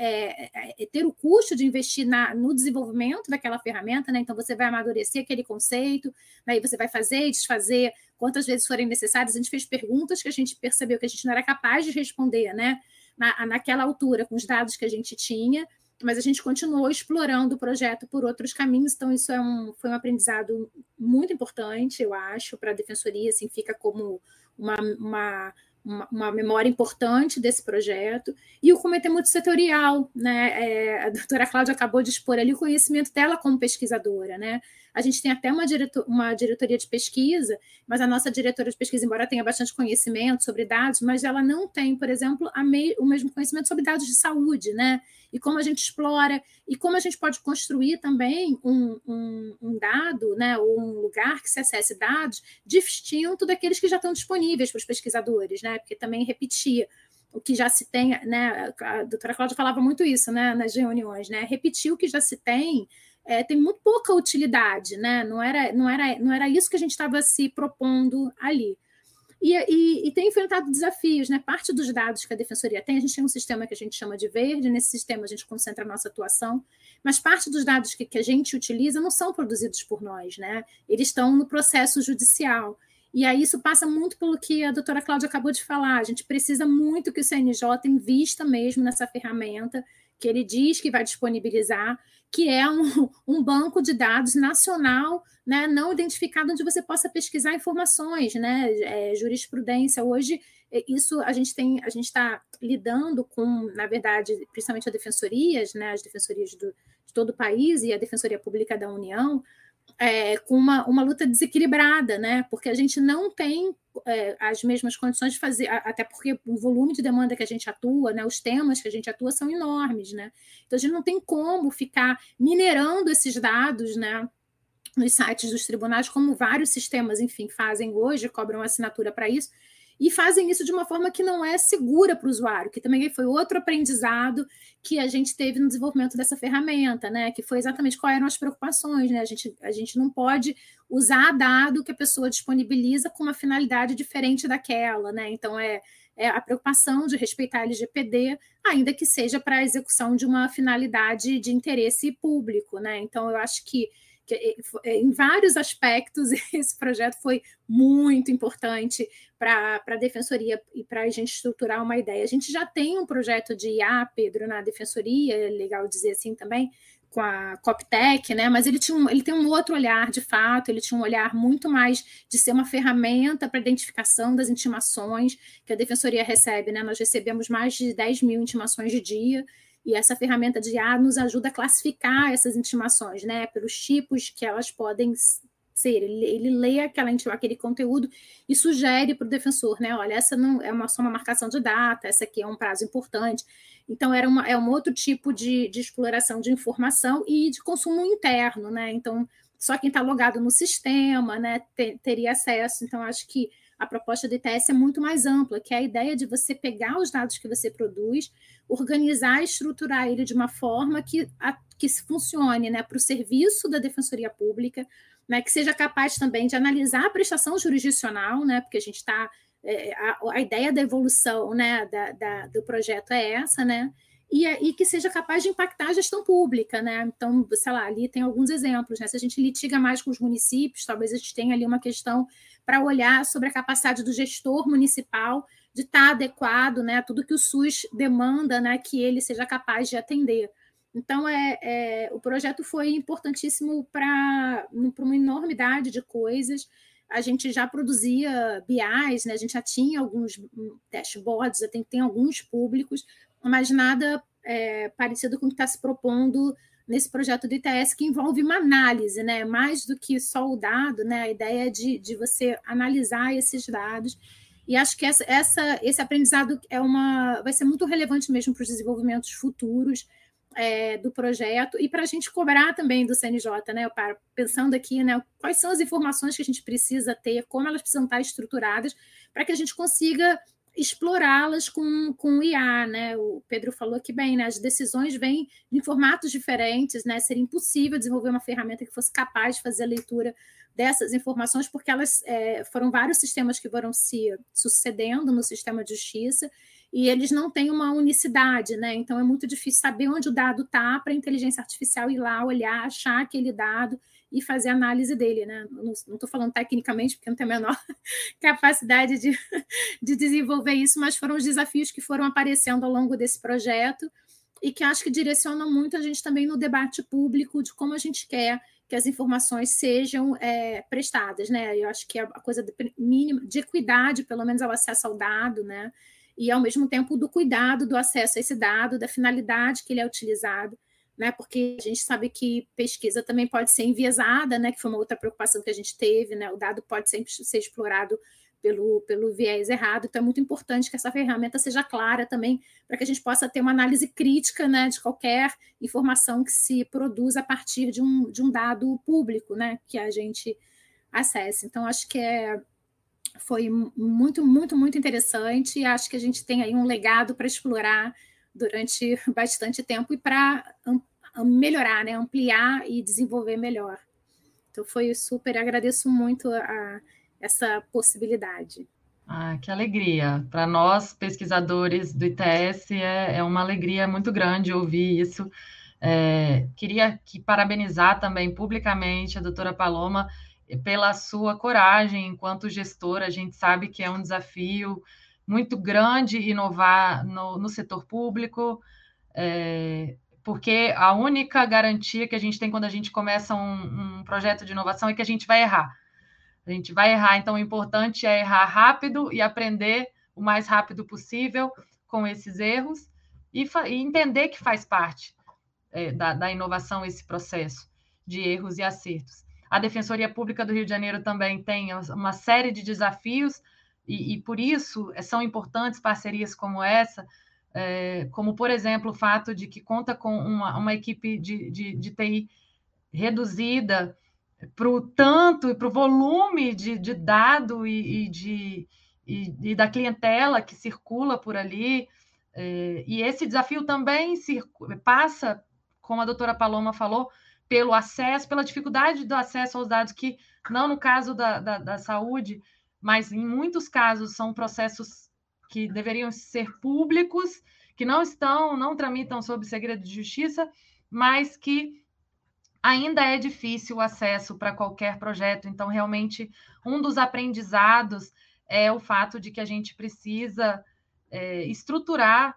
é, é, ter o custo de investir na, no desenvolvimento daquela ferramenta, né? Então você vai amadurecer aquele conceito, aí você vai fazer e desfazer quantas vezes forem necessárias. A gente fez perguntas que a gente percebeu que a gente não era capaz de responder, né? Na, naquela altura, com os dados que a gente tinha, mas a gente continuou explorando o projeto por outros caminhos, então isso é um, foi um aprendizado muito importante, eu acho, para a defensoria, assim, fica como uma, uma uma, uma, memória importante desse projeto, e o comitê multissetorial, né? É, a doutora Cláudia acabou de expor ali o conhecimento dela como pesquisadora, né? A gente tem até uma, diretor, uma diretoria de pesquisa, mas a nossa diretora de pesquisa, embora tenha bastante conhecimento sobre dados, mas ela não tem, por exemplo, me, o mesmo conhecimento sobre dados de saúde, né? E como a gente explora, e como a gente pode construir também um, um, um dado, né? Ou um lugar que se acesse dados distinto daqueles que já estão disponíveis para os pesquisadores, né? Porque também repetir o que já se tem, né? A doutora Cláudia falava muito isso, né? Nas reuniões, né? Repetir o que já se tem é, tem muito pouca utilidade, né? Não era, não era, não era isso que a gente estava se propondo ali. E, e, e, tem enfrentado desafios, né? Parte dos dados que a defensoria tem, a gente tem um sistema que a gente chama de verde, nesse sistema a gente concentra a nossa atuação, mas parte dos dados que, que a gente utiliza não são produzidos por nós, né? Eles estão no processo judicial. E aí isso passa muito pelo que a doutora Cláudia acabou de falar. A gente precisa muito que o CNJ invista mesmo nessa ferramenta que ele diz que vai disponibilizar, que é um, um banco de dados nacional, né, não identificado, onde você possa pesquisar informações, né, é, jurisprudência. Hoje, é, isso a gente tem, a gente está lidando com, na verdade, principalmente as defensorias, né, as defensorias do, de todo o país e a Defensoria Pública da União, é, com uma, uma luta desequilibrada, né? Porque a gente não tem é, as mesmas condições de fazer, até porque o volume de demanda que a gente atua, né, os temas que a gente atua são enormes, né? Então a gente não tem como ficar minerando esses dados, né? Nos sites dos tribunais, como vários sistemas, enfim, fazem hoje, cobram assinatura para isso, e fazem isso de uma forma que não é segura para o usuário, que também foi outro aprendizado que a gente teve no desenvolvimento dessa ferramenta, né? Que foi exatamente quais eram as preocupações, né? A gente, a gente não pode usar dado que a pessoa disponibiliza com uma finalidade diferente daquela, né? Então é, é a preocupação de respeitar a LGPD, ainda que seja para a execução de uma finalidade de interesse público, né? Então eu acho que que é, em vários aspectos esse projeto foi muito importante para a defensoria e para a gente estruturar uma ideia. A gente já tem um projeto de IA, Pedro, na defensoria, é legal dizer assim também, com a Coptec, né? Mas ele, tinha um, ele tem um outro olhar, de fato, ele tinha um olhar muito mais de ser uma ferramenta para identificação das intimações que a defensoria recebe, né? Nós recebemos mais de 10 mil intimações de dia, e essa ferramenta de IA nos ajuda a classificar essas intimações, né, pelos tipos que elas podem ser. Ele, ele lê aquela, aquele conteúdo e sugere para o defensor, né? Olha, essa não é uma, só uma marcação de data, essa aqui é um prazo importante. Então, era uma, é um outro tipo de, de exploração de informação e de consumo interno, né? Então, só quem está logado no sistema, né, ter, teria acesso. Então, acho que a proposta do ITS é muito mais ampla, que é a ideia de você pegar os dados que você produz, organizar e estruturar ele de uma forma que, a, que funcione né, para o serviço da Defensoria Pública, né, que seja capaz também de analisar a prestação jurisdicional, né, porque a gente está. É, a, a, ideia da evolução né, da, da, do projeto é essa, né? E, e, que seja capaz de impactar a gestão pública, né? Então, sei lá, ali tem alguns exemplos, né? Se a gente litiga mais com os municípios, talvez a gente tenha ali uma questão para olhar sobre a capacidade do gestor municipal de estar tá adequado né, a tudo que o SUS demanda né, que ele seja capaz de atender. Então, é, é o projeto foi importantíssimo para uma enormidade de coisas. A gente já produzia BIs, né, a gente já tinha alguns dashboards, já tem, tem alguns públicos, mas nada é, parecido com o que está se propondo nesse projeto do ITS que envolve uma análise, né? Mais do que só o dado, né? A ideia é de, de você analisar esses dados. E acho que essa, essa, esse aprendizado é uma, vai ser muito relevante mesmo para os desenvolvimentos futuros é, do projeto e para a gente cobrar também do CNJ, né? Para, pensando aqui, né? Quais são as informações que a gente precisa ter, como elas precisam estar estruturadas para que a gente consiga explorá-las com, com IA, né? O Pedro falou aqui bem, né? As decisões vêm em formatos diferentes, né? Seria impossível desenvolver uma ferramenta que fosse capaz de fazer a leitura dessas informações, porque elas é, foram vários sistemas que foram se sucedendo no sistema de justiça e eles não têm uma unicidade, né? Então é muito difícil saber onde o dado está para a inteligência artificial ir lá, olhar, achar aquele dado e fazer análise dele, né? Não estou falando tecnicamente, porque não tenho a menor capacidade de, de desenvolver isso, mas foram os desafios que foram aparecendo ao longo desse projeto e que acho que direcionam muito a gente também no debate público de como a gente quer que as informações sejam é, prestadas, né? Eu acho que é a coisa de, mínima de equidade, pelo menos ao acesso ao dado, né? E ao mesmo tempo do cuidado do acesso a esse dado, da finalidade que ele é utilizado, né? Porque a gente sabe que pesquisa também pode ser enviesada, né? Que foi uma outra preocupação que a gente teve, né? O dado pode sempre ser explorado pelo, pelo viés errado. Então, é muito importante que essa ferramenta seja clara também, para que a gente possa ter uma análise crítica né, de qualquer informação que se produz a partir de um, de um dado público né, que a gente acesse. Então, acho que é, foi muito, muito, muito interessante. Acho que a gente tem aí um legado para explorar durante bastante tempo e para melhorar, né, ampliar e desenvolver melhor. Então, foi super. Agradeço muito a essa possibilidade. Ah, que alegria! Para nós, pesquisadores do ITS, é, é, uma alegria muito grande ouvir isso. É, queria que parabenizar também publicamente a doutora Paloma pela sua coragem enquanto gestora. A gente sabe que é um desafio muito grande inovar no, no setor público, é, porque a única garantia que a gente tem quando a gente começa um, um projeto de inovação é que a gente vai errar a gente vai errar, então o importante é errar rápido e aprender o mais rápido possível com esses erros e, e entender que faz parte é, da, da inovação esse processo de erros e acertos. A Defensoria Pública do Rio de Janeiro também tem uma série de desafios e, e por isso é, são importantes parcerias como essa, é, como, por exemplo, o fato de que conta com uma, uma equipe de, de, de TI reduzida, para o tanto e para o volume de, de dado e, e de, e, e, da clientela que circula por ali. É, e esse desafio também passa, como a doutora Paloma falou, pelo acesso, pela dificuldade do acesso aos dados, que não no caso da, da, da saúde, mas em muitos casos são processos que deveriam ser públicos, que não estão, não tramitam sob segredo de justiça, mas que ainda é difícil o acesso para qualquer projeto. Então, realmente, um dos aprendizados é o fato de que a gente precisa é, estruturar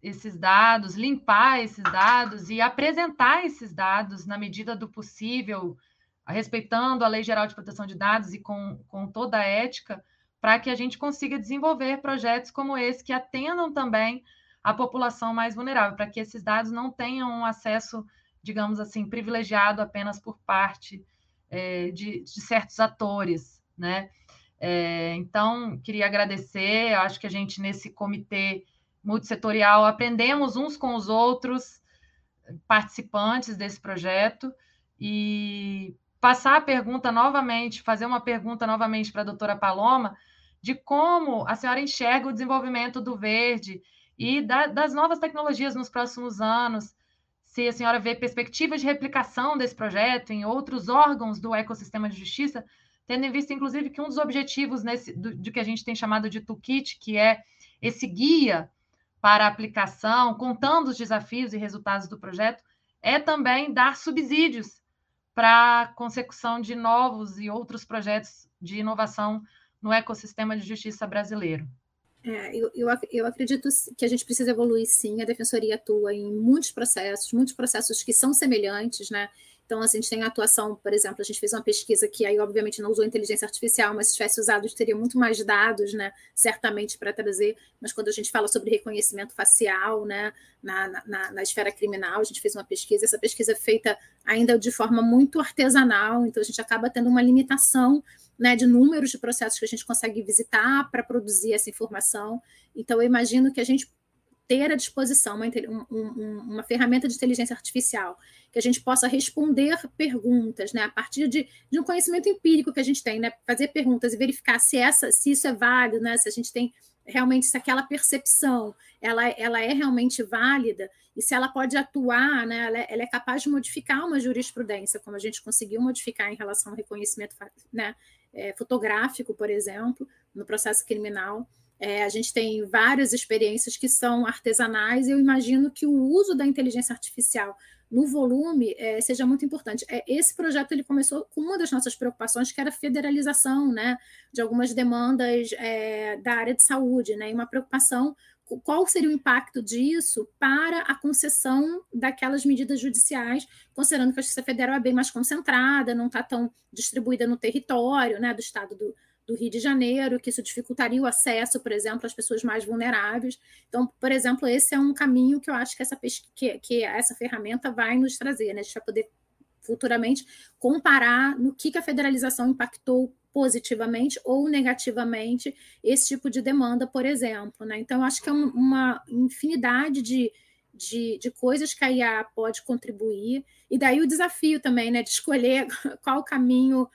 esses dados, limpar esses dados e apresentar esses dados na medida do possível, respeitando a Lei Geral de Proteção de Dados e com, com toda a ética, para que a gente consiga desenvolver projetos como esse que atendam também a população mais vulnerável, para que esses dados não tenham um acesso digamos assim, privilegiado apenas por parte é, de, de, certos atores, né? É, então, queria agradecer, acho que a gente, nesse comitê multissetorial, aprendemos uns com os outros, participantes desse projeto, e passar a pergunta novamente, fazer uma pergunta novamente para a doutora Paloma, de como a senhora enxerga o desenvolvimento do verde e da, das novas tecnologias nos próximos anos, se a senhora vê perspectivas de replicação desse projeto em outros órgãos do ecossistema de justiça, tendo em vista, inclusive, que um dos objetivos nesse, do, do que a gente tem chamado de toolkit, que é esse guia para aplicação, contando os desafios e resultados do projeto, é também dar subsídios para a consecução de novos e outros projetos de inovação no ecossistema de justiça brasileiro. É, eu, eu, eu, acredito que a gente precisa evoluir sim. A defensoria atua em muitos processos, muitos processos que são semelhantes, né? Então, assim, a gente tem a atuação, por exemplo, a gente fez uma pesquisa que aí, obviamente, não usou inteligência artificial, mas se tivesse usado, teria muito mais dados, né? Certamente para trazer. Mas quando a gente fala sobre reconhecimento facial, né? Na, na, na, esfera criminal, a gente fez uma pesquisa, essa pesquisa é feita ainda de forma muito artesanal, então a gente acaba tendo uma limitação né, de números de processos que a gente consegue visitar para produzir essa informação. Então, eu imagino que a gente ter à disposição uma, um, uma ferramenta de inteligência artificial que a gente possa responder perguntas, né, a partir de, de, um conhecimento empírico que a gente tem, né, fazer perguntas e verificar se essa, se isso é válido, né, se a gente tem realmente se aquela percepção ela, ela é realmente válida e se ela pode atuar, né, ela, é, ela é capaz de modificar uma jurisprudência, como a gente conseguiu modificar em relação ao reconhecimento né, é, fotográfico, por exemplo, no processo criminal. É, a gente tem várias experiências que são artesanais, e eu imagino que o uso da inteligência artificial no volume é, seja muito importante. É, esse projeto ele começou com uma das nossas preocupações, que era a federalização né, de algumas demandas é, da área de saúde, né, e uma preocupação qual seria o impacto disso para a concessão daquelas medidas judiciais, considerando que a Justiça Federal é bem mais concentrada, não está tão distribuída no território né, do Estado do, do Rio de Janeiro, que isso dificultaria o acesso, por exemplo, às pessoas mais vulneráveis. Então, por exemplo, esse é um caminho que eu acho que essa, que, que essa ferramenta vai nos trazer. Né? A gente vai poder futuramente comparar no que, que a federalização impactou positivamente ou negativamente esse tipo de demanda, por exemplo. Né? Então, acho que é uma infinidade de, de, de, coisas que a IA pode contribuir, e daí o desafio também né, de escolher qual caminho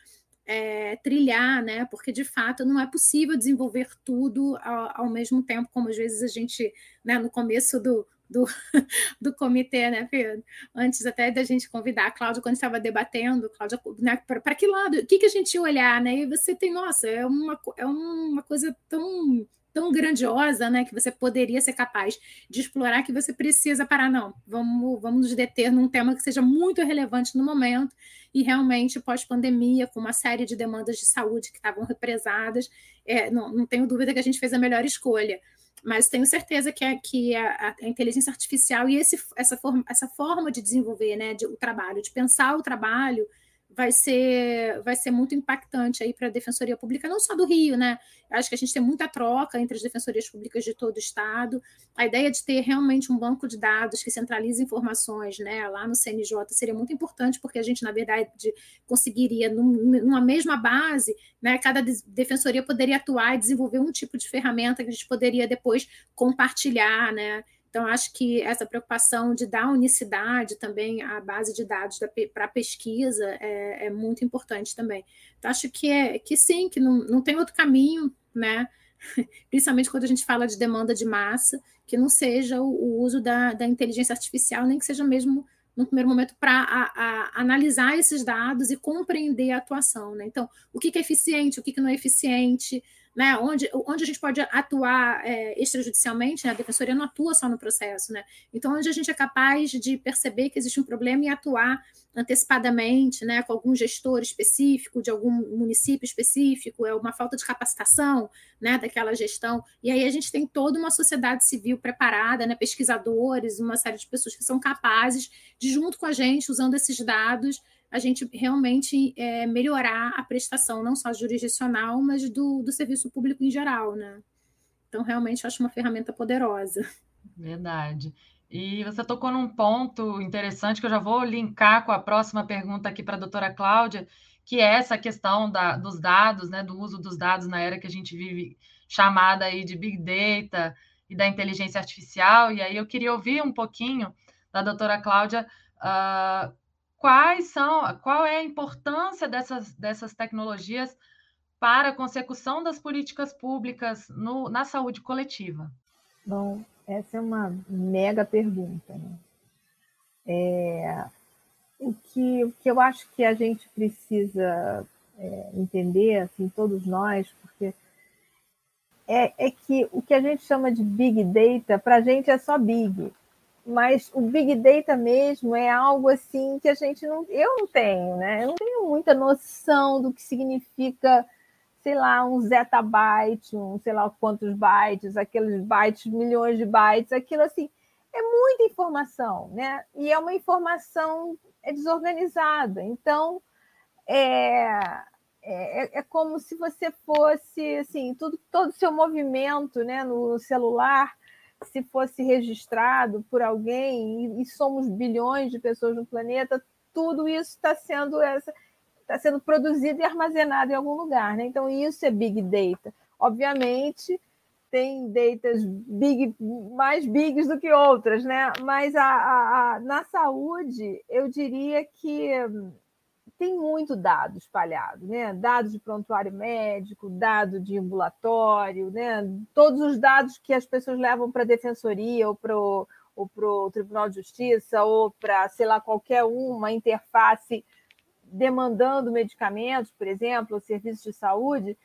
é, trilhar, né? Porque de fato não é possível desenvolver tudo ao, ao, mesmo tempo, como às vezes a gente, né, no começo do, do, do comitê, né, Pedro? Antes até da gente convidar a Cláudia, quando estava debatendo, Cláudia, né, para que lado? O que, que a gente ia olhar, né? E você tem, nossa, é uma, é uma coisa tão tão grandiosa, né, que você poderia ser capaz de explorar que você precisa parar não. Vamos vamos nos deter num tema que seja muito relevante no momento e realmente pós-pandemia, com uma série de demandas de saúde que estavam represadas, é, não, não tenho dúvida que a gente fez a melhor escolha. Mas tenho certeza que, é, que a, a, inteligência artificial e esse, essa, forma, essa forma de desenvolver né, de, o trabalho, de pensar o trabalho, vai ser, vai ser muito impactante aí para a Defensoria Pública, não só do Rio, né? Acho que a gente tem muita troca entre as defensorias públicas de todo o Estado. A ideia de ter realmente um banco de dados que centralize informações né, lá no CNJ seria muito importante, porque a gente, na verdade, conseguiria, numa mesma base, né, cada defensoria poderia atuar e desenvolver um tipo de ferramenta que a gente poderia depois compartilhar, né? Então, acho que essa preocupação de dar unicidade também à base de dados para pesquisa é, é, muito importante também. Então, acho que, é, que sim, que não, não tem outro caminho, né? principalmente quando a gente fala de demanda de massa, que não seja o, o uso da, da, inteligência artificial, nem que seja mesmo no primeiro momento para analisar esses dados e compreender a atuação. Né? Então, o que, que é eficiente, o que, que não é eficiente, né, onde, onde a gente pode atuar é, extrajudicialmente, né, a defensoria não atua só no processo, né? Então, onde a gente é capaz de perceber que existe um problema e atuar antecipadamente, né, com algum gestor específico de algum município específico, é uma falta de capacitação, né, daquela gestão. E aí a gente tem toda uma sociedade civil preparada, né, pesquisadores, uma série de pessoas que são capazes de junto com a gente, usando esses dados, a gente realmente é, melhorar a prestação, não só jurisdicional, mas do, do serviço público em geral, né? Então, realmente, acho uma ferramenta poderosa. Verdade. E você tocou num ponto interessante que eu já vou linkar com a próxima pergunta aqui para a doutora Cláudia, que é essa questão da, dos dados, né, do uso dos dados na era que a gente vive, chamada aí de Big Data e da inteligência artificial. E aí eu queria ouvir um pouquinho da doutora Cláudia uh, quais são, qual é a importância dessas, dessas tecnologias para a consecução das políticas públicas no, na saúde coletiva? Bom, essa é uma mega pergunta. Né? É, o, que, o que eu acho que a gente precisa é, entender, assim, todos nós, porque é, é que o que a gente chama de big data, para a gente é só big mas o Big Data mesmo é algo assim que a gente não. Eu não tenho, né? Eu não tenho muita noção do que significa, sei lá, um zettabyte, um sei lá quantos bytes, aqueles bytes, milhões de bytes, aquilo assim. É muita informação, né? E é uma informação é desorganizada. Então, é, é, é como se você fosse, assim, tudo, todo o seu movimento né, no celular se fosse registrado por alguém, e, somos bilhões de pessoas no planeta, tudo isso está sendo essa está sendo produzido e armazenado em algum lugar, né? Então isso é big data. Obviamente tem datas big, mais bigs do que outras, né? Mas a, a, a, na saúde eu diria que tem muito dado espalhado, né? Dados de prontuário médico, dado de ambulatório, né? Todos os dados que as pessoas levam para a defensoria ou para o ou para o Tribunal de Justiça ou para, sei lá, qualquer uma interface demandando medicamentos, por exemplo, ou serviços de saúde,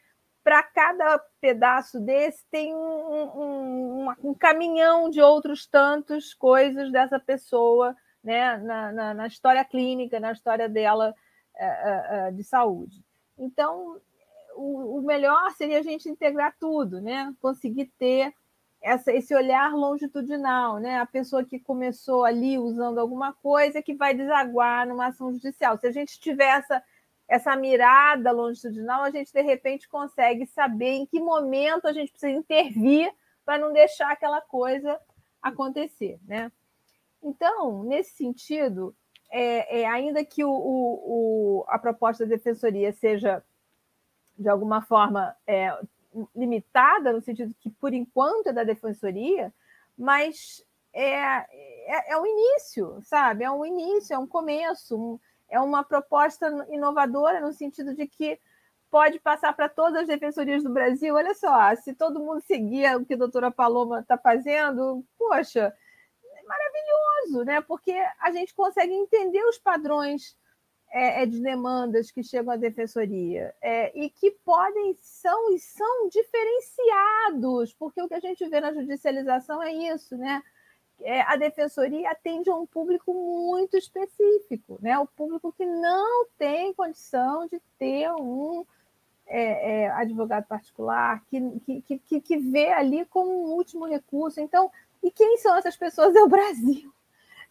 para cada pedaço desse tem um, um, um, caminhão de outros tantos coisas dessa pessoa né, na, na, na história clínica, na história dela de saúde. Então, o, o, melhor seria a gente integrar tudo, né? conseguir ter essa, esse olhar longitudinal, né? a pessoa que começou ali usando alguma coisa que vai desaguar numa ação judicial. Se a gente tiver essa essa mirada longitudinal, a gente de repente consegue saber em que momento a gente precisa intervir para não deixar aquela coisa acontecer, né? Então, nesse sentido, é, é ainda que o, o, a proposta da defensoria seja de alguma forma é, limitada, no sentido que por enquanto é da defensoria, mas é, é, é o início, sabe? É um início, é um começo, um, é uma proposta inovadora no sentido de que pode passar para todas as defensorias do Brasil. Olha só, se todo mundo seguir o que a doutora Paloma está fazendo, poxa, né? Porque a gente consegue entender os padrões é, é de demandas que chegam à defensoria é, e que podem são e são diferenciados, porque o que a gente vê na judicialização é isso, né? é, a defensoria atende a um público muito específico, né? o público que não tem condição de ter um é, é, advogado particular, que, que, que, que vê ali como um último recurso. Então, e quem são essas pessoas? É o Brasil.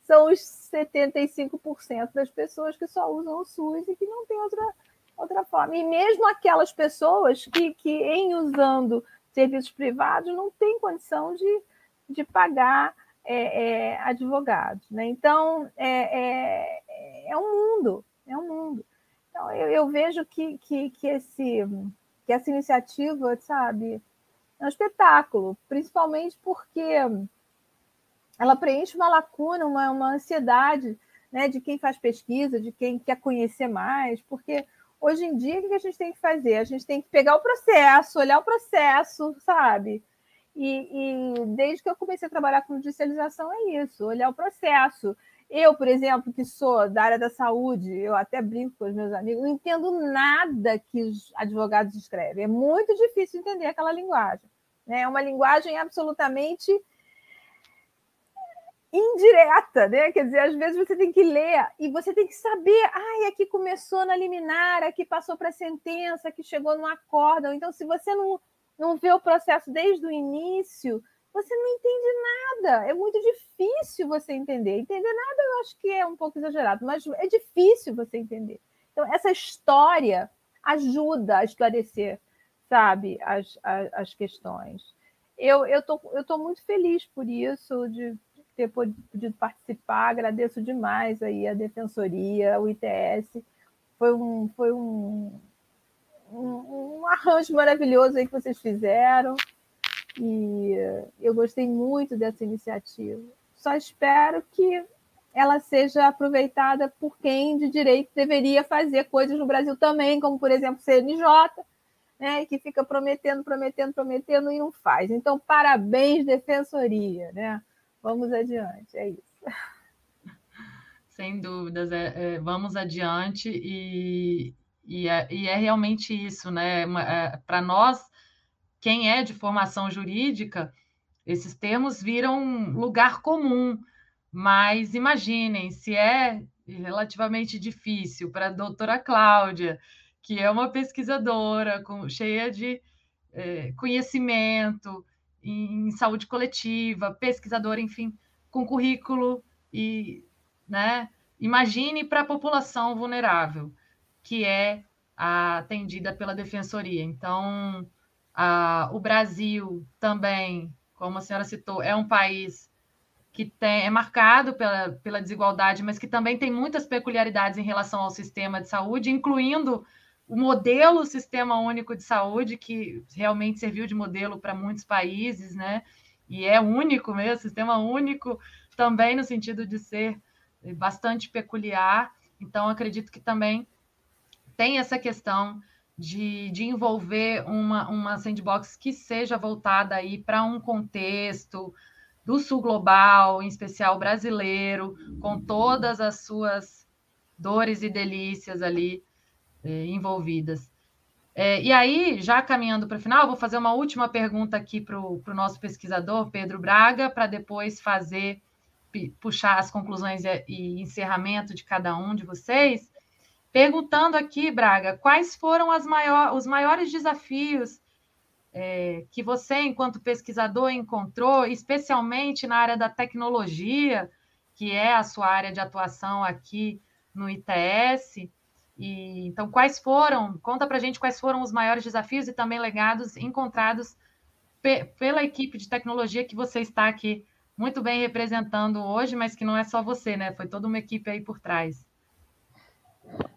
São os 75% das pessoas que só usam o SUS e que não tem outra, outra forma. E mesmo aquelas pessoas que, que em usando serviços privados, não têm condição de, de pagar é, é, advogados. Né? Então, é, é, é, um mundo, é um mundo. Então, eu, eu vejo que, que, que, esse, que essa iniciativa, sabe, é um espetáculo, principalmente porque ela preenche uma lacuna, uma, uma ansiedade né, de quem faz pesquisa, de quem quer conhecer mais, porque hoje em dia o que a gente tem que fazer? A gente tem que pegar o processo, olhar o processo, sabe? E, e, desde que eu comecei a trabalhar com judicialização é isso, olhar o processo. Eu, por exemplo, que sou da área da saúde, eu até brinco com os meus amigos, não entendo nada que os advogados escrevem. É muito difícil entender aquela linguagem. Né? É uma linguagem absolutamente indireta, né? Quer dizer, às vezes você tem que ler e você tem que saber, ai, aqui começou na liminar, aqui passou para a sentença, aqui chegou no acórdão. Então, se você não não vê o processo desde o início, você não entende nada. É muito difícil você entender. Entender nada eu acho que é um pouco exagerado, mas é difícil você entender. Então, essa história ajuda a esclarecer, sabe, as, as, as questões. Eu estou eu tô muito feliz por isso, de ter podido participar, agradeço demais aí a Defensoria, o ITS. Foi um, foi um, um, um arranjo maravilhoso aí que vocês fizeram. E eu gostei muito dessa iniciativa. Só espero que ela seja aproveitada por quem de direito deveria fazer coisas no Brasil também, como, por exemplo, o CNJ, né, que fica prometendo, prometendo, prometendo e não faz. Então, parabéns, Defensoria. Né? Vamos adiante, é isso. Sem dúvidas, é, é, vamos adiante e, e é, e é realmente isso, né? É, Para nós, quem é de formação jurídica, esses termos viram lugar comum, mas imaginem, se é relativamente difícil para a doutora Cláudia, que é uma pesquisadora com, cheia de é, conhecimento em, saúde coletiva, pesquisadora, enfim, com currículo e, né? Imagine para a população vulnerável que é atendida pela defensoria. Então, a, o Brasil também, como a senhora citou, é um país que tem, é marcado pela, pela desigualdade, mas que também tem muitas peculiaridades em relação ao sistema de saúde, incluindo o modelo Sistema Único de Saúde, que realmente serviu de modelo para muitos países, né? E é único mesmo, sistema único também no sentido de ser bastante peculiar. Então, acredito que também tem essa questão de, de envolver uma, uma sandbox que seja voltada aí para um contexto do sul global, em especial brasileiro, com todas as suas dores e delícias ali eh, envolvidas. É, e aí, já caminhando para o final, vou fazer uma última pergunta aqui para o nosso pesquisador, Pedro Braga, para depois fazer, puxar as conclusões e, e encerramento de cada um de vocês. Perguntando aqui, Braga, quais foram maior, os maiores desafios é, que você, enquanto pesquisador, encontrou, especialmente na área da tecnologia, que é a sua área de atuação aqui no ITS? E, então, quais foram? Conta para gente quais foram os maiores desafios e também legados encontrados pe pela equipe de tecnologia que você está aqui muito bem representando hoje, mas que não é só você, né? Foi toda uma equipe aí por trás.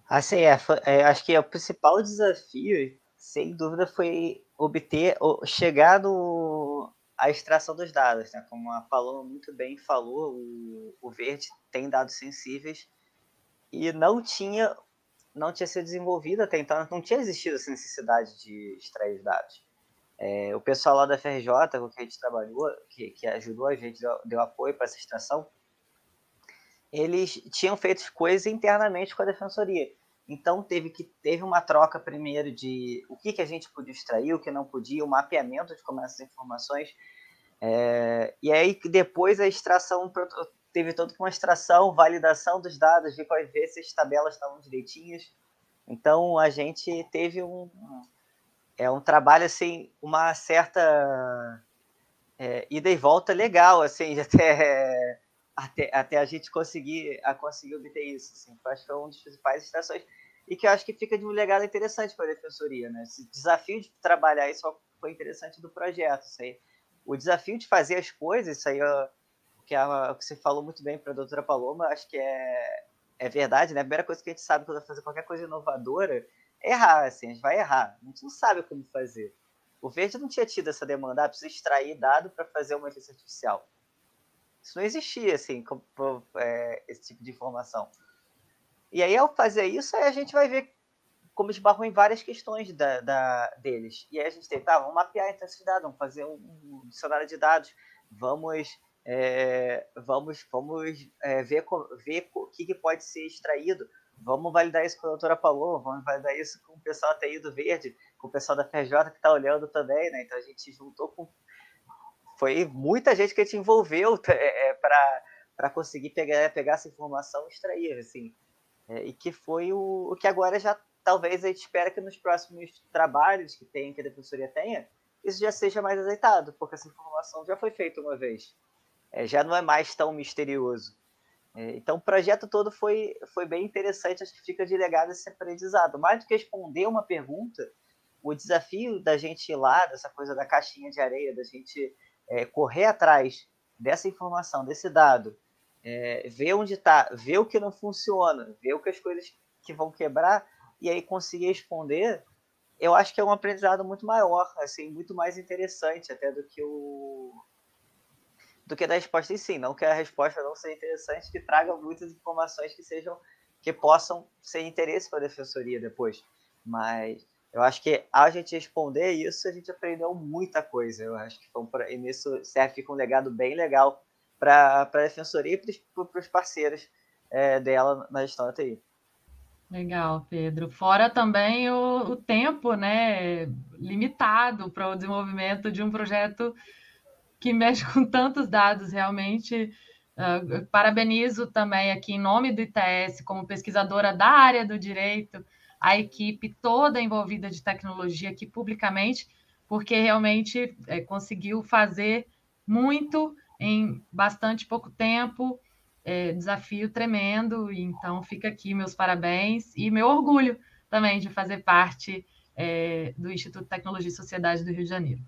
Assim, é, é, acho que o principal desafio, sem dúvida, foi obter, chegar no, a extração dos dados, né? Como a Paloma muito bem falou, o, o Verde tem dados sensíveis e não tinha não tinha sido desenvolvida até então, não tinha existido essa necessidade de extrair os dados. É, o pessoal lá da FRJ, com que a gente trabalhou, que, que ajudou a gente, deu, deu apoio para essa extração, eles tinham feito coisas internamente com a defensoria. Então teve que teve uma troca primeiro de o que, que a gente podia extrair, o que não podia, o mapeamento de como essas informações. É, e aí depois a extração teve toda uma extração, validação dos dados, ver quais ver se as tabelas estavam direitinhas. Então a gente teve um é um trabalho assim, uma certa é, ida e volta legal, assim, até até, até a gente conseguir a conseguir obter isso. Assim. Eu acho que foi uma das principais extrações e que eu acho que fica de um legado interessante para a defensoria, né? Esse desafio de trabalhar isso foi interessante do projeto, isso aí. O desafio de fazer as coisas, isso aí que, a, que você falou muito bem para a doutora Paloma, acho que é, é verdade, né? A primeira coisa que a gente sabe quando vai fazer qualquer coisa inovadora é errar, assim, a gente vai errar. A gente não sabe como fazer. O Verde não tinha tido essa demanda, ah, precisa extrair dado para fazer uma inteligência artificial. Isso não existia, assim, como, é, esse tipo de informação. E aí, ao fazer isso, a gente vai ver como esbarrou em várias questões da, da, deles. E aí a gente tem, tá, vamos mapear esses dados, vamos fazer um, um dicionário de dados, vamos é, vamos, vamos é, ver, ver o que, que, pode ser extraído. Vamos validar isso com a doutora Paloma, vamos validar isso com o pessoal da TI do Verde, com o pessoal da FJ que está olhando também, né? Então a gente juntou com. Foi muita gente que a gente envolveu é, é para conseguir pegar, pegar essa informação e extrair, assim. É, e que foi o, o que agora já talvez a gente espera que nos próximos trabalhos que tem, que a defensoria tenha, isso já seja mais azeitado, porque essa informação já foi feita uma vez é, já não é mais tão misterioso. É, então o projeto todo foi, foi bem interessante, acho que fica de legado esse aprendizado. Mais do que responder uma pergunta, o desafio da gente ir lá, dessa coisa da caixinha de areia, da gente é, correr atrás dessa informação, desse dado, é, ver onde está, ver o que não funciona, ver o que as coisas que vão quebrar e aí conseguir responder, eu acho que é um aprendizado muito maior, assim, muito mais interessante até do que o, do que da resposta em si. Não que a resposta não seja interessante, que traga muitas informações que sejam que possam ser interesse para a defensoria depois. Mas eu acho que a gente responder isso, a gente aprendeu muita coisa. Eu acho que foi um, e nisso serve com um legado bem legal para a defensoria e para os parceiros é, dela na gestão TI. Legal, Pedro. Fora também o, o tempo né, limitado para o desenvolvimento de um projeto que mexe com tantos dados, realmente. Uh, parabenizo também aqui, em nome do ITS, como pesquisadora da área do direito, a equipe toda envolvida de tecnologia aqui publicamente, porque realmente é, conseguiu fazer muito em bastante pouco tempo, é, desafio tremendo, então fica aqui meus parabéns e meu orgulho também de fazer parte é, do Instituto de Tecnologia e Sociedade do Rio de Janeiro.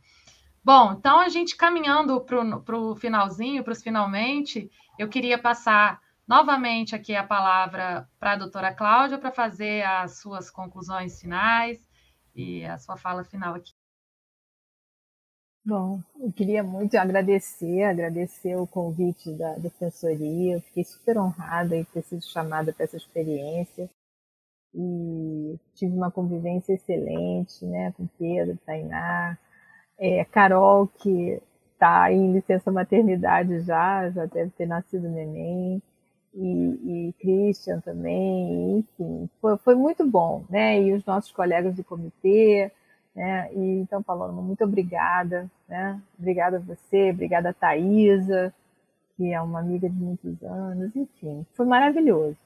Bom, então a gente caminhando para o finalzinho, para os finalmente, eu queria passar novamente aqui a palavra para a doutora Cláudia para fazer as suas conclusões finais e a sua fala final aqui. Bom, eu queria muito agradecer, agradecer o convite da Defensoria. Eu fiquei super honrada em ter sido chamada para essa experiência e tive uma convivência excelente, né, com Pedro, Tainá, é, Carol, que está em licença maternidade já, já deve ter nascido neném. e, e Christian também, enfim, foi, foi muito bom, né? E os nossos colegas do comitê, né? E, então, Paloma, muito obrigada, né? Obrigada a você, obrigada a Thaisa, que é uma amiga de muitos anos, enfim, foi maravilhoso.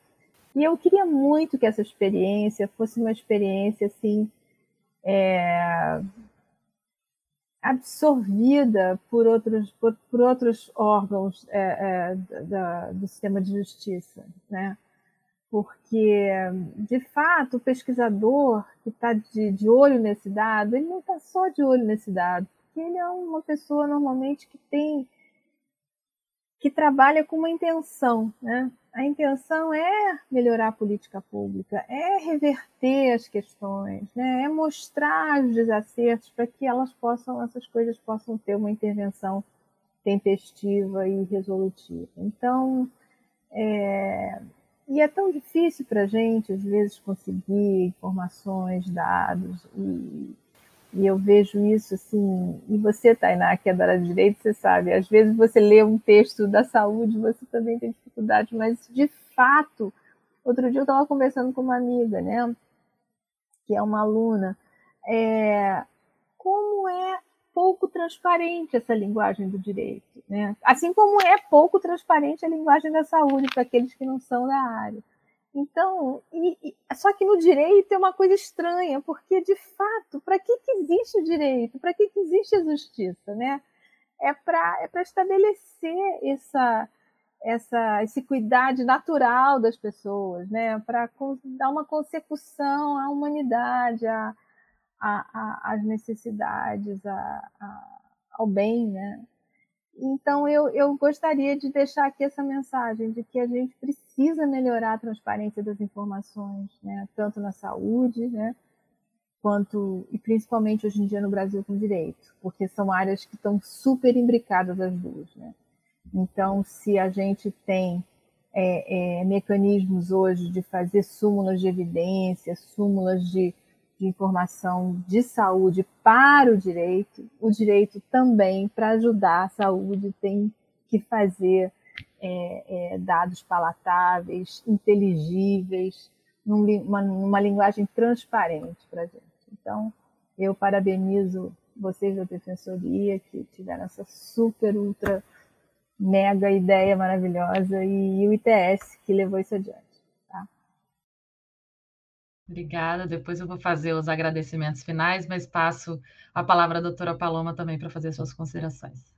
E eu queria muito que essa experiência fosse uma experiência assim é, absorvida por outros, por, por outros órgãos é, é, da, do sistema de justiça, né? Porque, de fato, o pesquisador que está de, de olho nesse dado, ele não está só de olho nesse dado, porque ele é uma pessoa normalmente que tem que trabalha com uma intenção, né? A intenção é melhorar a política pública, é reverter as questões, né? é mostrar os desacertos para que elas possam, essas coisas possam ter uma intervenção tempestiva e resolutiva. Então, é, e é tão difícil para a gente, às vezes, conseguir informações, dados, e e eu vejo isso assim, e você, Tainá, que é da área de direito, você sabe, às vezes você lê um texto da saúde, você também tem dificuldade, mas de fato, outro dia eu estava conversando com uma amiga, né, que é uma aluna, é, como é pouco transparente essa linguagem do direito, né? Assim como é pouco transparente a linguagem da saúde para aqueles que não são da área. Então, e, e, só que no direito é uma coisa estranha, porque de fato, para que, que existe o direito? Para que, que existe a justiça, né? É para é estabelecer essa, essa, esse cuidado natural das pessoas, né? Para dar uma consecução à humanidade, à, às necessidades, ao bem, né? Então, eu, eu gostaria de deixar aqui essa mensagem de que a gente precisa melhorar a transparência das informações, né? tanto na saúde, né? quanto, e principalmente hoje em dia no Brasil com direito, porque são áreas que estão super imbricadas as duas. Né? Então, se a gente tem é, é, mecanismos hoje de fazer súmulas de evidência, súmulas de de informação de saúde para o direito, o direito também, para ajudar a saúde, tem que fazer é, é, dados palatáveis, inteligíveis, numa, numa linguagem transparente para a gente. Então, eu parabenizo vocês da Defensoria que tiveram essa super, ultra, mega ideia maravilhosa e o ITS que levou isso adiante. Obrigada. Depois eu vou fazer os agradecimentos finais, mas passo a palavra à doutora Paloma também para fazer suas considerações.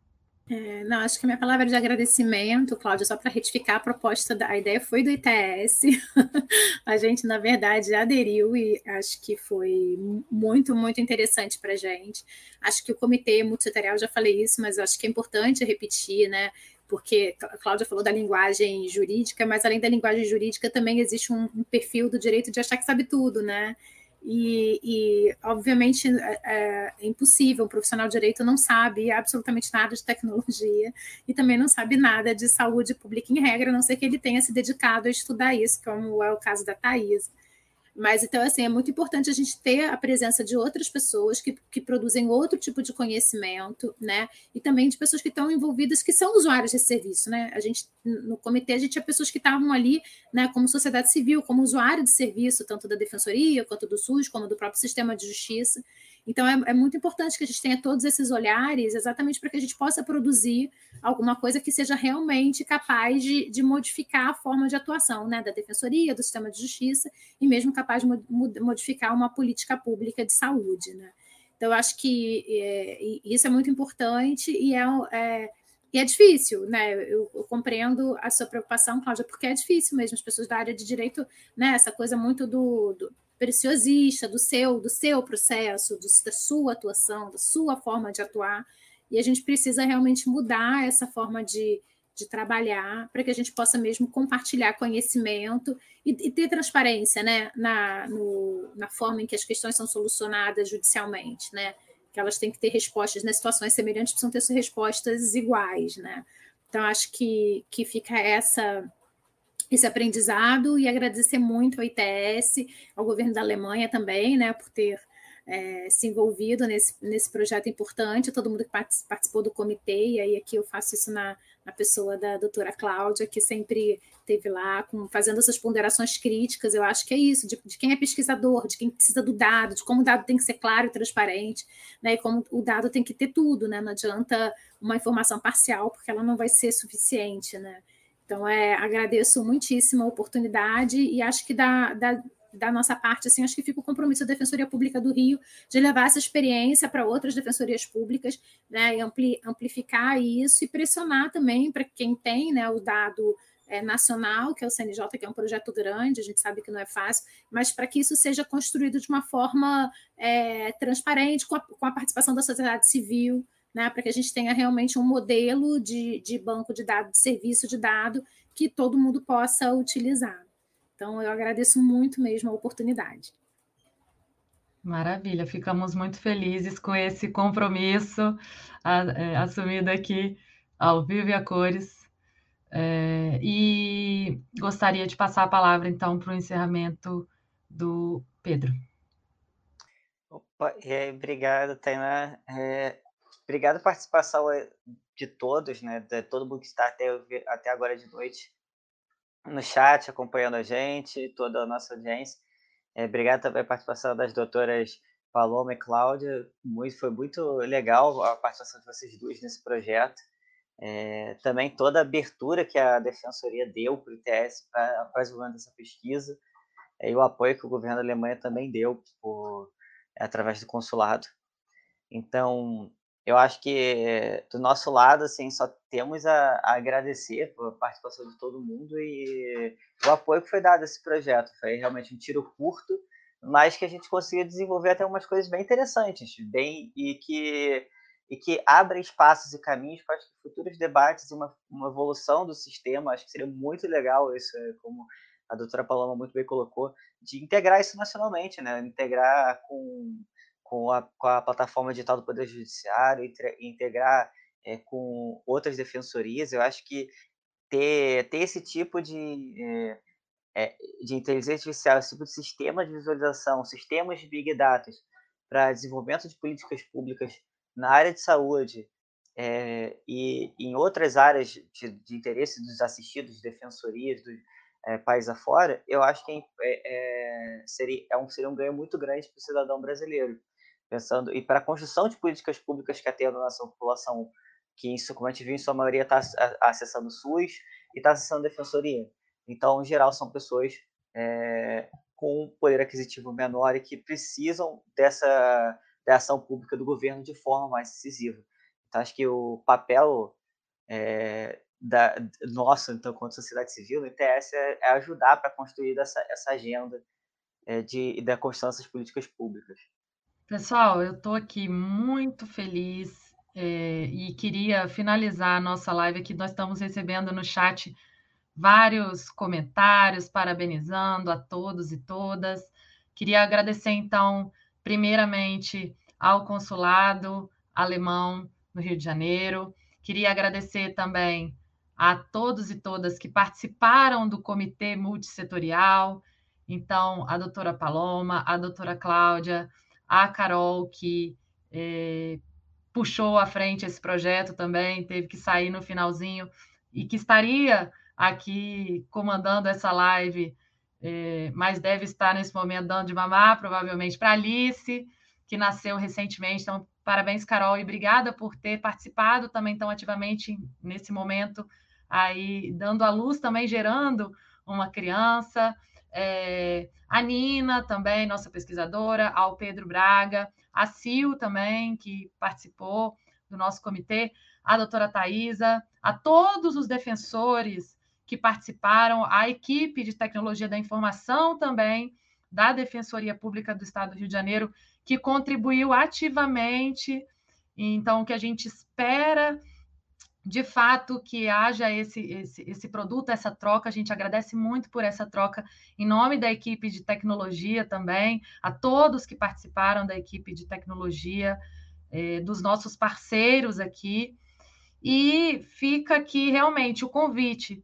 É, não, acho que a minha palavra de agradecimento, Cláudia, só para retificar a proposta, da, a ideia foi do ITS, a gente, na verdade, aderiu e acho que foi muito, muito interessante para a gente. Acho que o comitê multissetorial, já falei isso, mas acho que é importante repetir, né? Porque a Cláudia falou da linguagem jurídica, mas além da linguagem jurídica também existe um, um perfil do direito de achar que sabe tudo, né? E, e obviamente, é, é, impossível, um profissional de direito não sabe absolutamente nada de tecnologia e também não sabe nada de saúde pública em regra, a não ser que ele tenha se dedicado a estudar isso, como é o caso da Thais. Mas então, assim, é muito importante a gente ter a presença de outras pessoas que, que produzem outro tipo de conhecimento, né? E também de pessoas que estão envolvidas, que são usuários desse serviço, né? A gente, no comitê, a gente tinha pessoas que estavam ali, né, como sociedade civil, como usuário de serviço, tanto da Defensoria, quanto do SUS, como do próprio sistema de justiça. Então, é, é, muito importante que a gente tenha todos esses olhares, exatamente para que a gente possa produzir alguma coisa que seja realmente capaz de, de modificar a forma de atuação né, da defensoria, do sistema de justiça, e mesmo capaz de modificar uma política pública de saúde. Né? Então, eu acho que é, isso é muito importante e é, é e é difícil, né? Eu, eu, compreendo a sua preocupação, Cláudia, porque é difícil mesmo. As pessoas da área de direito, né? Essa coisa muito do, do preciosista do seu, do seu processo, do, da sua atuação, da sua forma de atuar. E a gente precisa realmente mudar essa forma de, de trabalhar para que a gente possa mesmo compartilhar conhecimento e, e ter transparência né, na, no, na forma em que as questões são solucionadas judicialmente, né? Que elas têm que ter respostas nas situações semelhantes, precisam ter respostas iguais, né? Então, acho que, que fica essa esse aprendizado e agradecer muito ao ITS, ao governo da Alemanha também, né, por ter é, se envolvido nesse, nesse projeto importante, todo mundo que participou do comitê, e aí aqui eu faço isso na, na pessoa da doutora Cláudia, que sempre esteve lá com, fazendo essas ponderações críticas. Eu acho que é isso, de, de, quem é pesquisador, de quem precisa do dado, de como o dado tem que ser claro e transparente, né? E como o dado tem que ter tudo, né? Não adianta uma informação parcial, porque ela não vai ser suficiente, né? Então, é, agradeço muitíssimo a oportunidade e acho que dá, dá da nossa parte, assim, acho que fica o compromisso da Defensoria Pública do Rio de levar essa experiência para outras defensorias públicas, né, e ampli, amplificar isso e pressionar também para quem tem, né, o dado é, nacional, que é o CNJ, que é um projeto grande, a gente sabe que não é fácil, mas para que isso seja construído de uma forma é, transparente, com a, com a, participação da sociedade civil, né, para que a gente tenha realmente um modelo de, de banco de dados, de serviço de dado, que todo mundo possa utilizar. Então, eu agradeço muito mesmo a oportunidade. Maravilha, ficamos muito felizes com esse compromisso é, assumido aqui ao vivo e a cores. É, e gostaria de passar a palavra, então, para o encerramento do Pedro. Opa, é, obrigado, Tainá. É, obrigado a participação é, de todos, né, de todo mundo que está até, até agora de noite no chat, acompanhando a gente, toda a nossa audiência. É, obrigado também a participação das doutoras Paloma e Cláudia. Muito, foi muito legal a participação de vocês duas nesse projeto. É, também toda a abertura que a Defensoria deu para o ITS para o desenvolvimento dessa pesquisa e o apoio que o governo da Alemanha também deu por, através do consulado. Então, eu acho que do nosso lado, assim, só temos a, a, agradecer a participação de todo mundo e o apoio que foi dado a esse projeto. Foi realmente um tiro curto, mas que a gente conseguiu desenvolver até umas coisas bem interessantes, bem e que e que abrem espaços e caminhos para futuros debates e uma, uma evolução do sistema. Acho que seria muito legal isso, é, como a doutora Paloma muito bem colocou, de integrar isso nacionalmente, né? Integrar com com a, com a plataforma digital do Poder Judiciário, integrar é, com outras defensorias. Eu acho que ter, ter esse tipo de, é, de inteligência artificial, esse tipo de sistema de visualização, sistemas de Big Data para desenvolvimento de políticas públicas na área de saúde é, e em outras áreas de, de, interesse dos assistidos, defensorias, do é, afora, eu acho que é, seria, é um, seria um ganho muito grande para o cidadão brasileiro pensando e para a construção de políticas públicas que atendam a nossa população, que isso, como a gente viu, em sua maioria está acessando o SUS e está acessando a defensoria. Então, em geral, são pessoas é, com poder aquisitivo menor e que precisam dessa, dessa ação pública do governo de forma mais decisiva. Então, acho que o papel é, da, nosso, então, quanto sociedade civil, no ITS, é, é ajudar para construir essa, essa agenda é, de, da construção dessas políticas públicas. Pessoal, eu estou aqui muito feliz é, e queria finalizar a nossa live aqui. Nós estamos recebendo no chat vários comentários, parabenizando a todos e todas. Queria agradecer, então, primeiramente ao consulado alemão no Rio de Janeiro. Queria agradecer também a todos e todas que participaram do comitê multissetorial. Então, a doutora Paloma, a doutora Cláudia, a Carol, que é, puxou à frente esse projeto também, teve que sair no finalzinho, e que estaria aqui comandando essa live, é, mas deve estar nesse momento dando de mamar, provavelmente, para Alice, que nasceu recentemente. Então, parabéns, Carol, e obrigada por ter participado também tão ativamente nesse momento, aí dando a luz também, gerando uma criança é, a Nina também, nossa pesquisadora, ao Pedro Braga, a Sil também, que participou do nosso comitê, a doutora Thaisa, a todos os defensores que participaram, a equipe de tecnologia da informação também da Defensoria Pública do Estado do Rio de Janeiro, que contribuiu ativamente. Então, o que a gente espera de fato que haja esse, esse, esse produto, essa troca. A gente agradece muito por essa troca em nome da equipe de tecnologia também, a todos que participaram da equipe de tecnologia, eh, dos nossos parceiros aqui. E fica aqui realmente o convite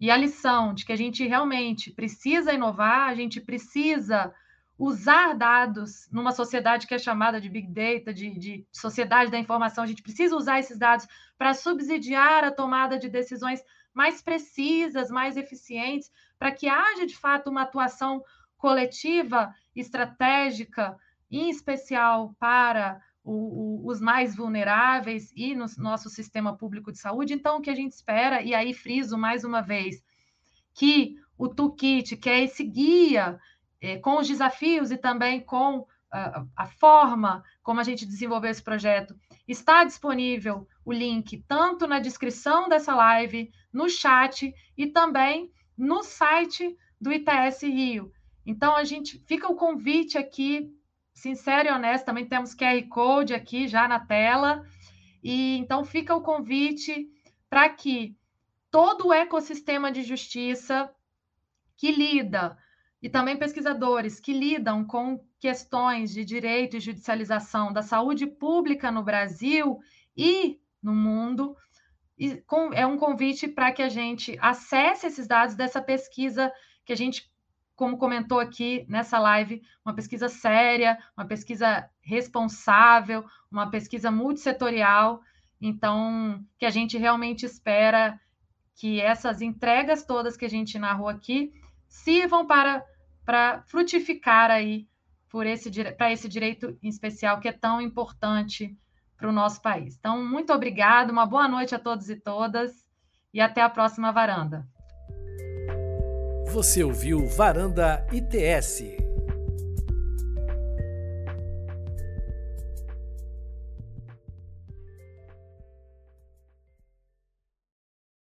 e a lição de que a gente realmente precisa inovar, a gente precisa usar dados numa sociedade que é chamada de Big Data, de, de sociedade da informação. A gente precisa usar esses dados para subsidiar a tomada de decisões mais precisas, mais eficientes, para que haja de fato uma atuação coletiva, estratégica, em especial para o, o, os mais vulneráveis e no nosso sistema público de saúde. Então, o que a gente espera, e aí friso mais uma vez, que o toolkit, que é esse guia é, com os desafios e também com a, a forma como a gente desenvolveu esse projeto, está disponível o link tanto na descrição dessa live, no chat e também no site do ITS Rio. Então, a gente fica o convite aqui, sincero e honesto, também temos QR Code aqui já na tela. E então fica o convite para que todo o ecossistema de justiça que lida e também pesquisadores que lidam com questões de direito e judicialização da saúde pública no Brasil e no mundo. E é um convite para que a gente acesse esses dados dessa pesquisa que a gente, como comentou aqui nessa live, uma pesquisa séria, uma pesquisa responsável, uma pesquisa multissetorial. Então, que a gente realmente espera que essas entregas todas que a gente narrou aqui sirvam para para frutificar aí por esse para esse direito em especial que é tão importante para o nosso país. Então, muito obrigado, uma boa noite a todos e todas e até a próxima varanda. Você ouviu Varanda ITS.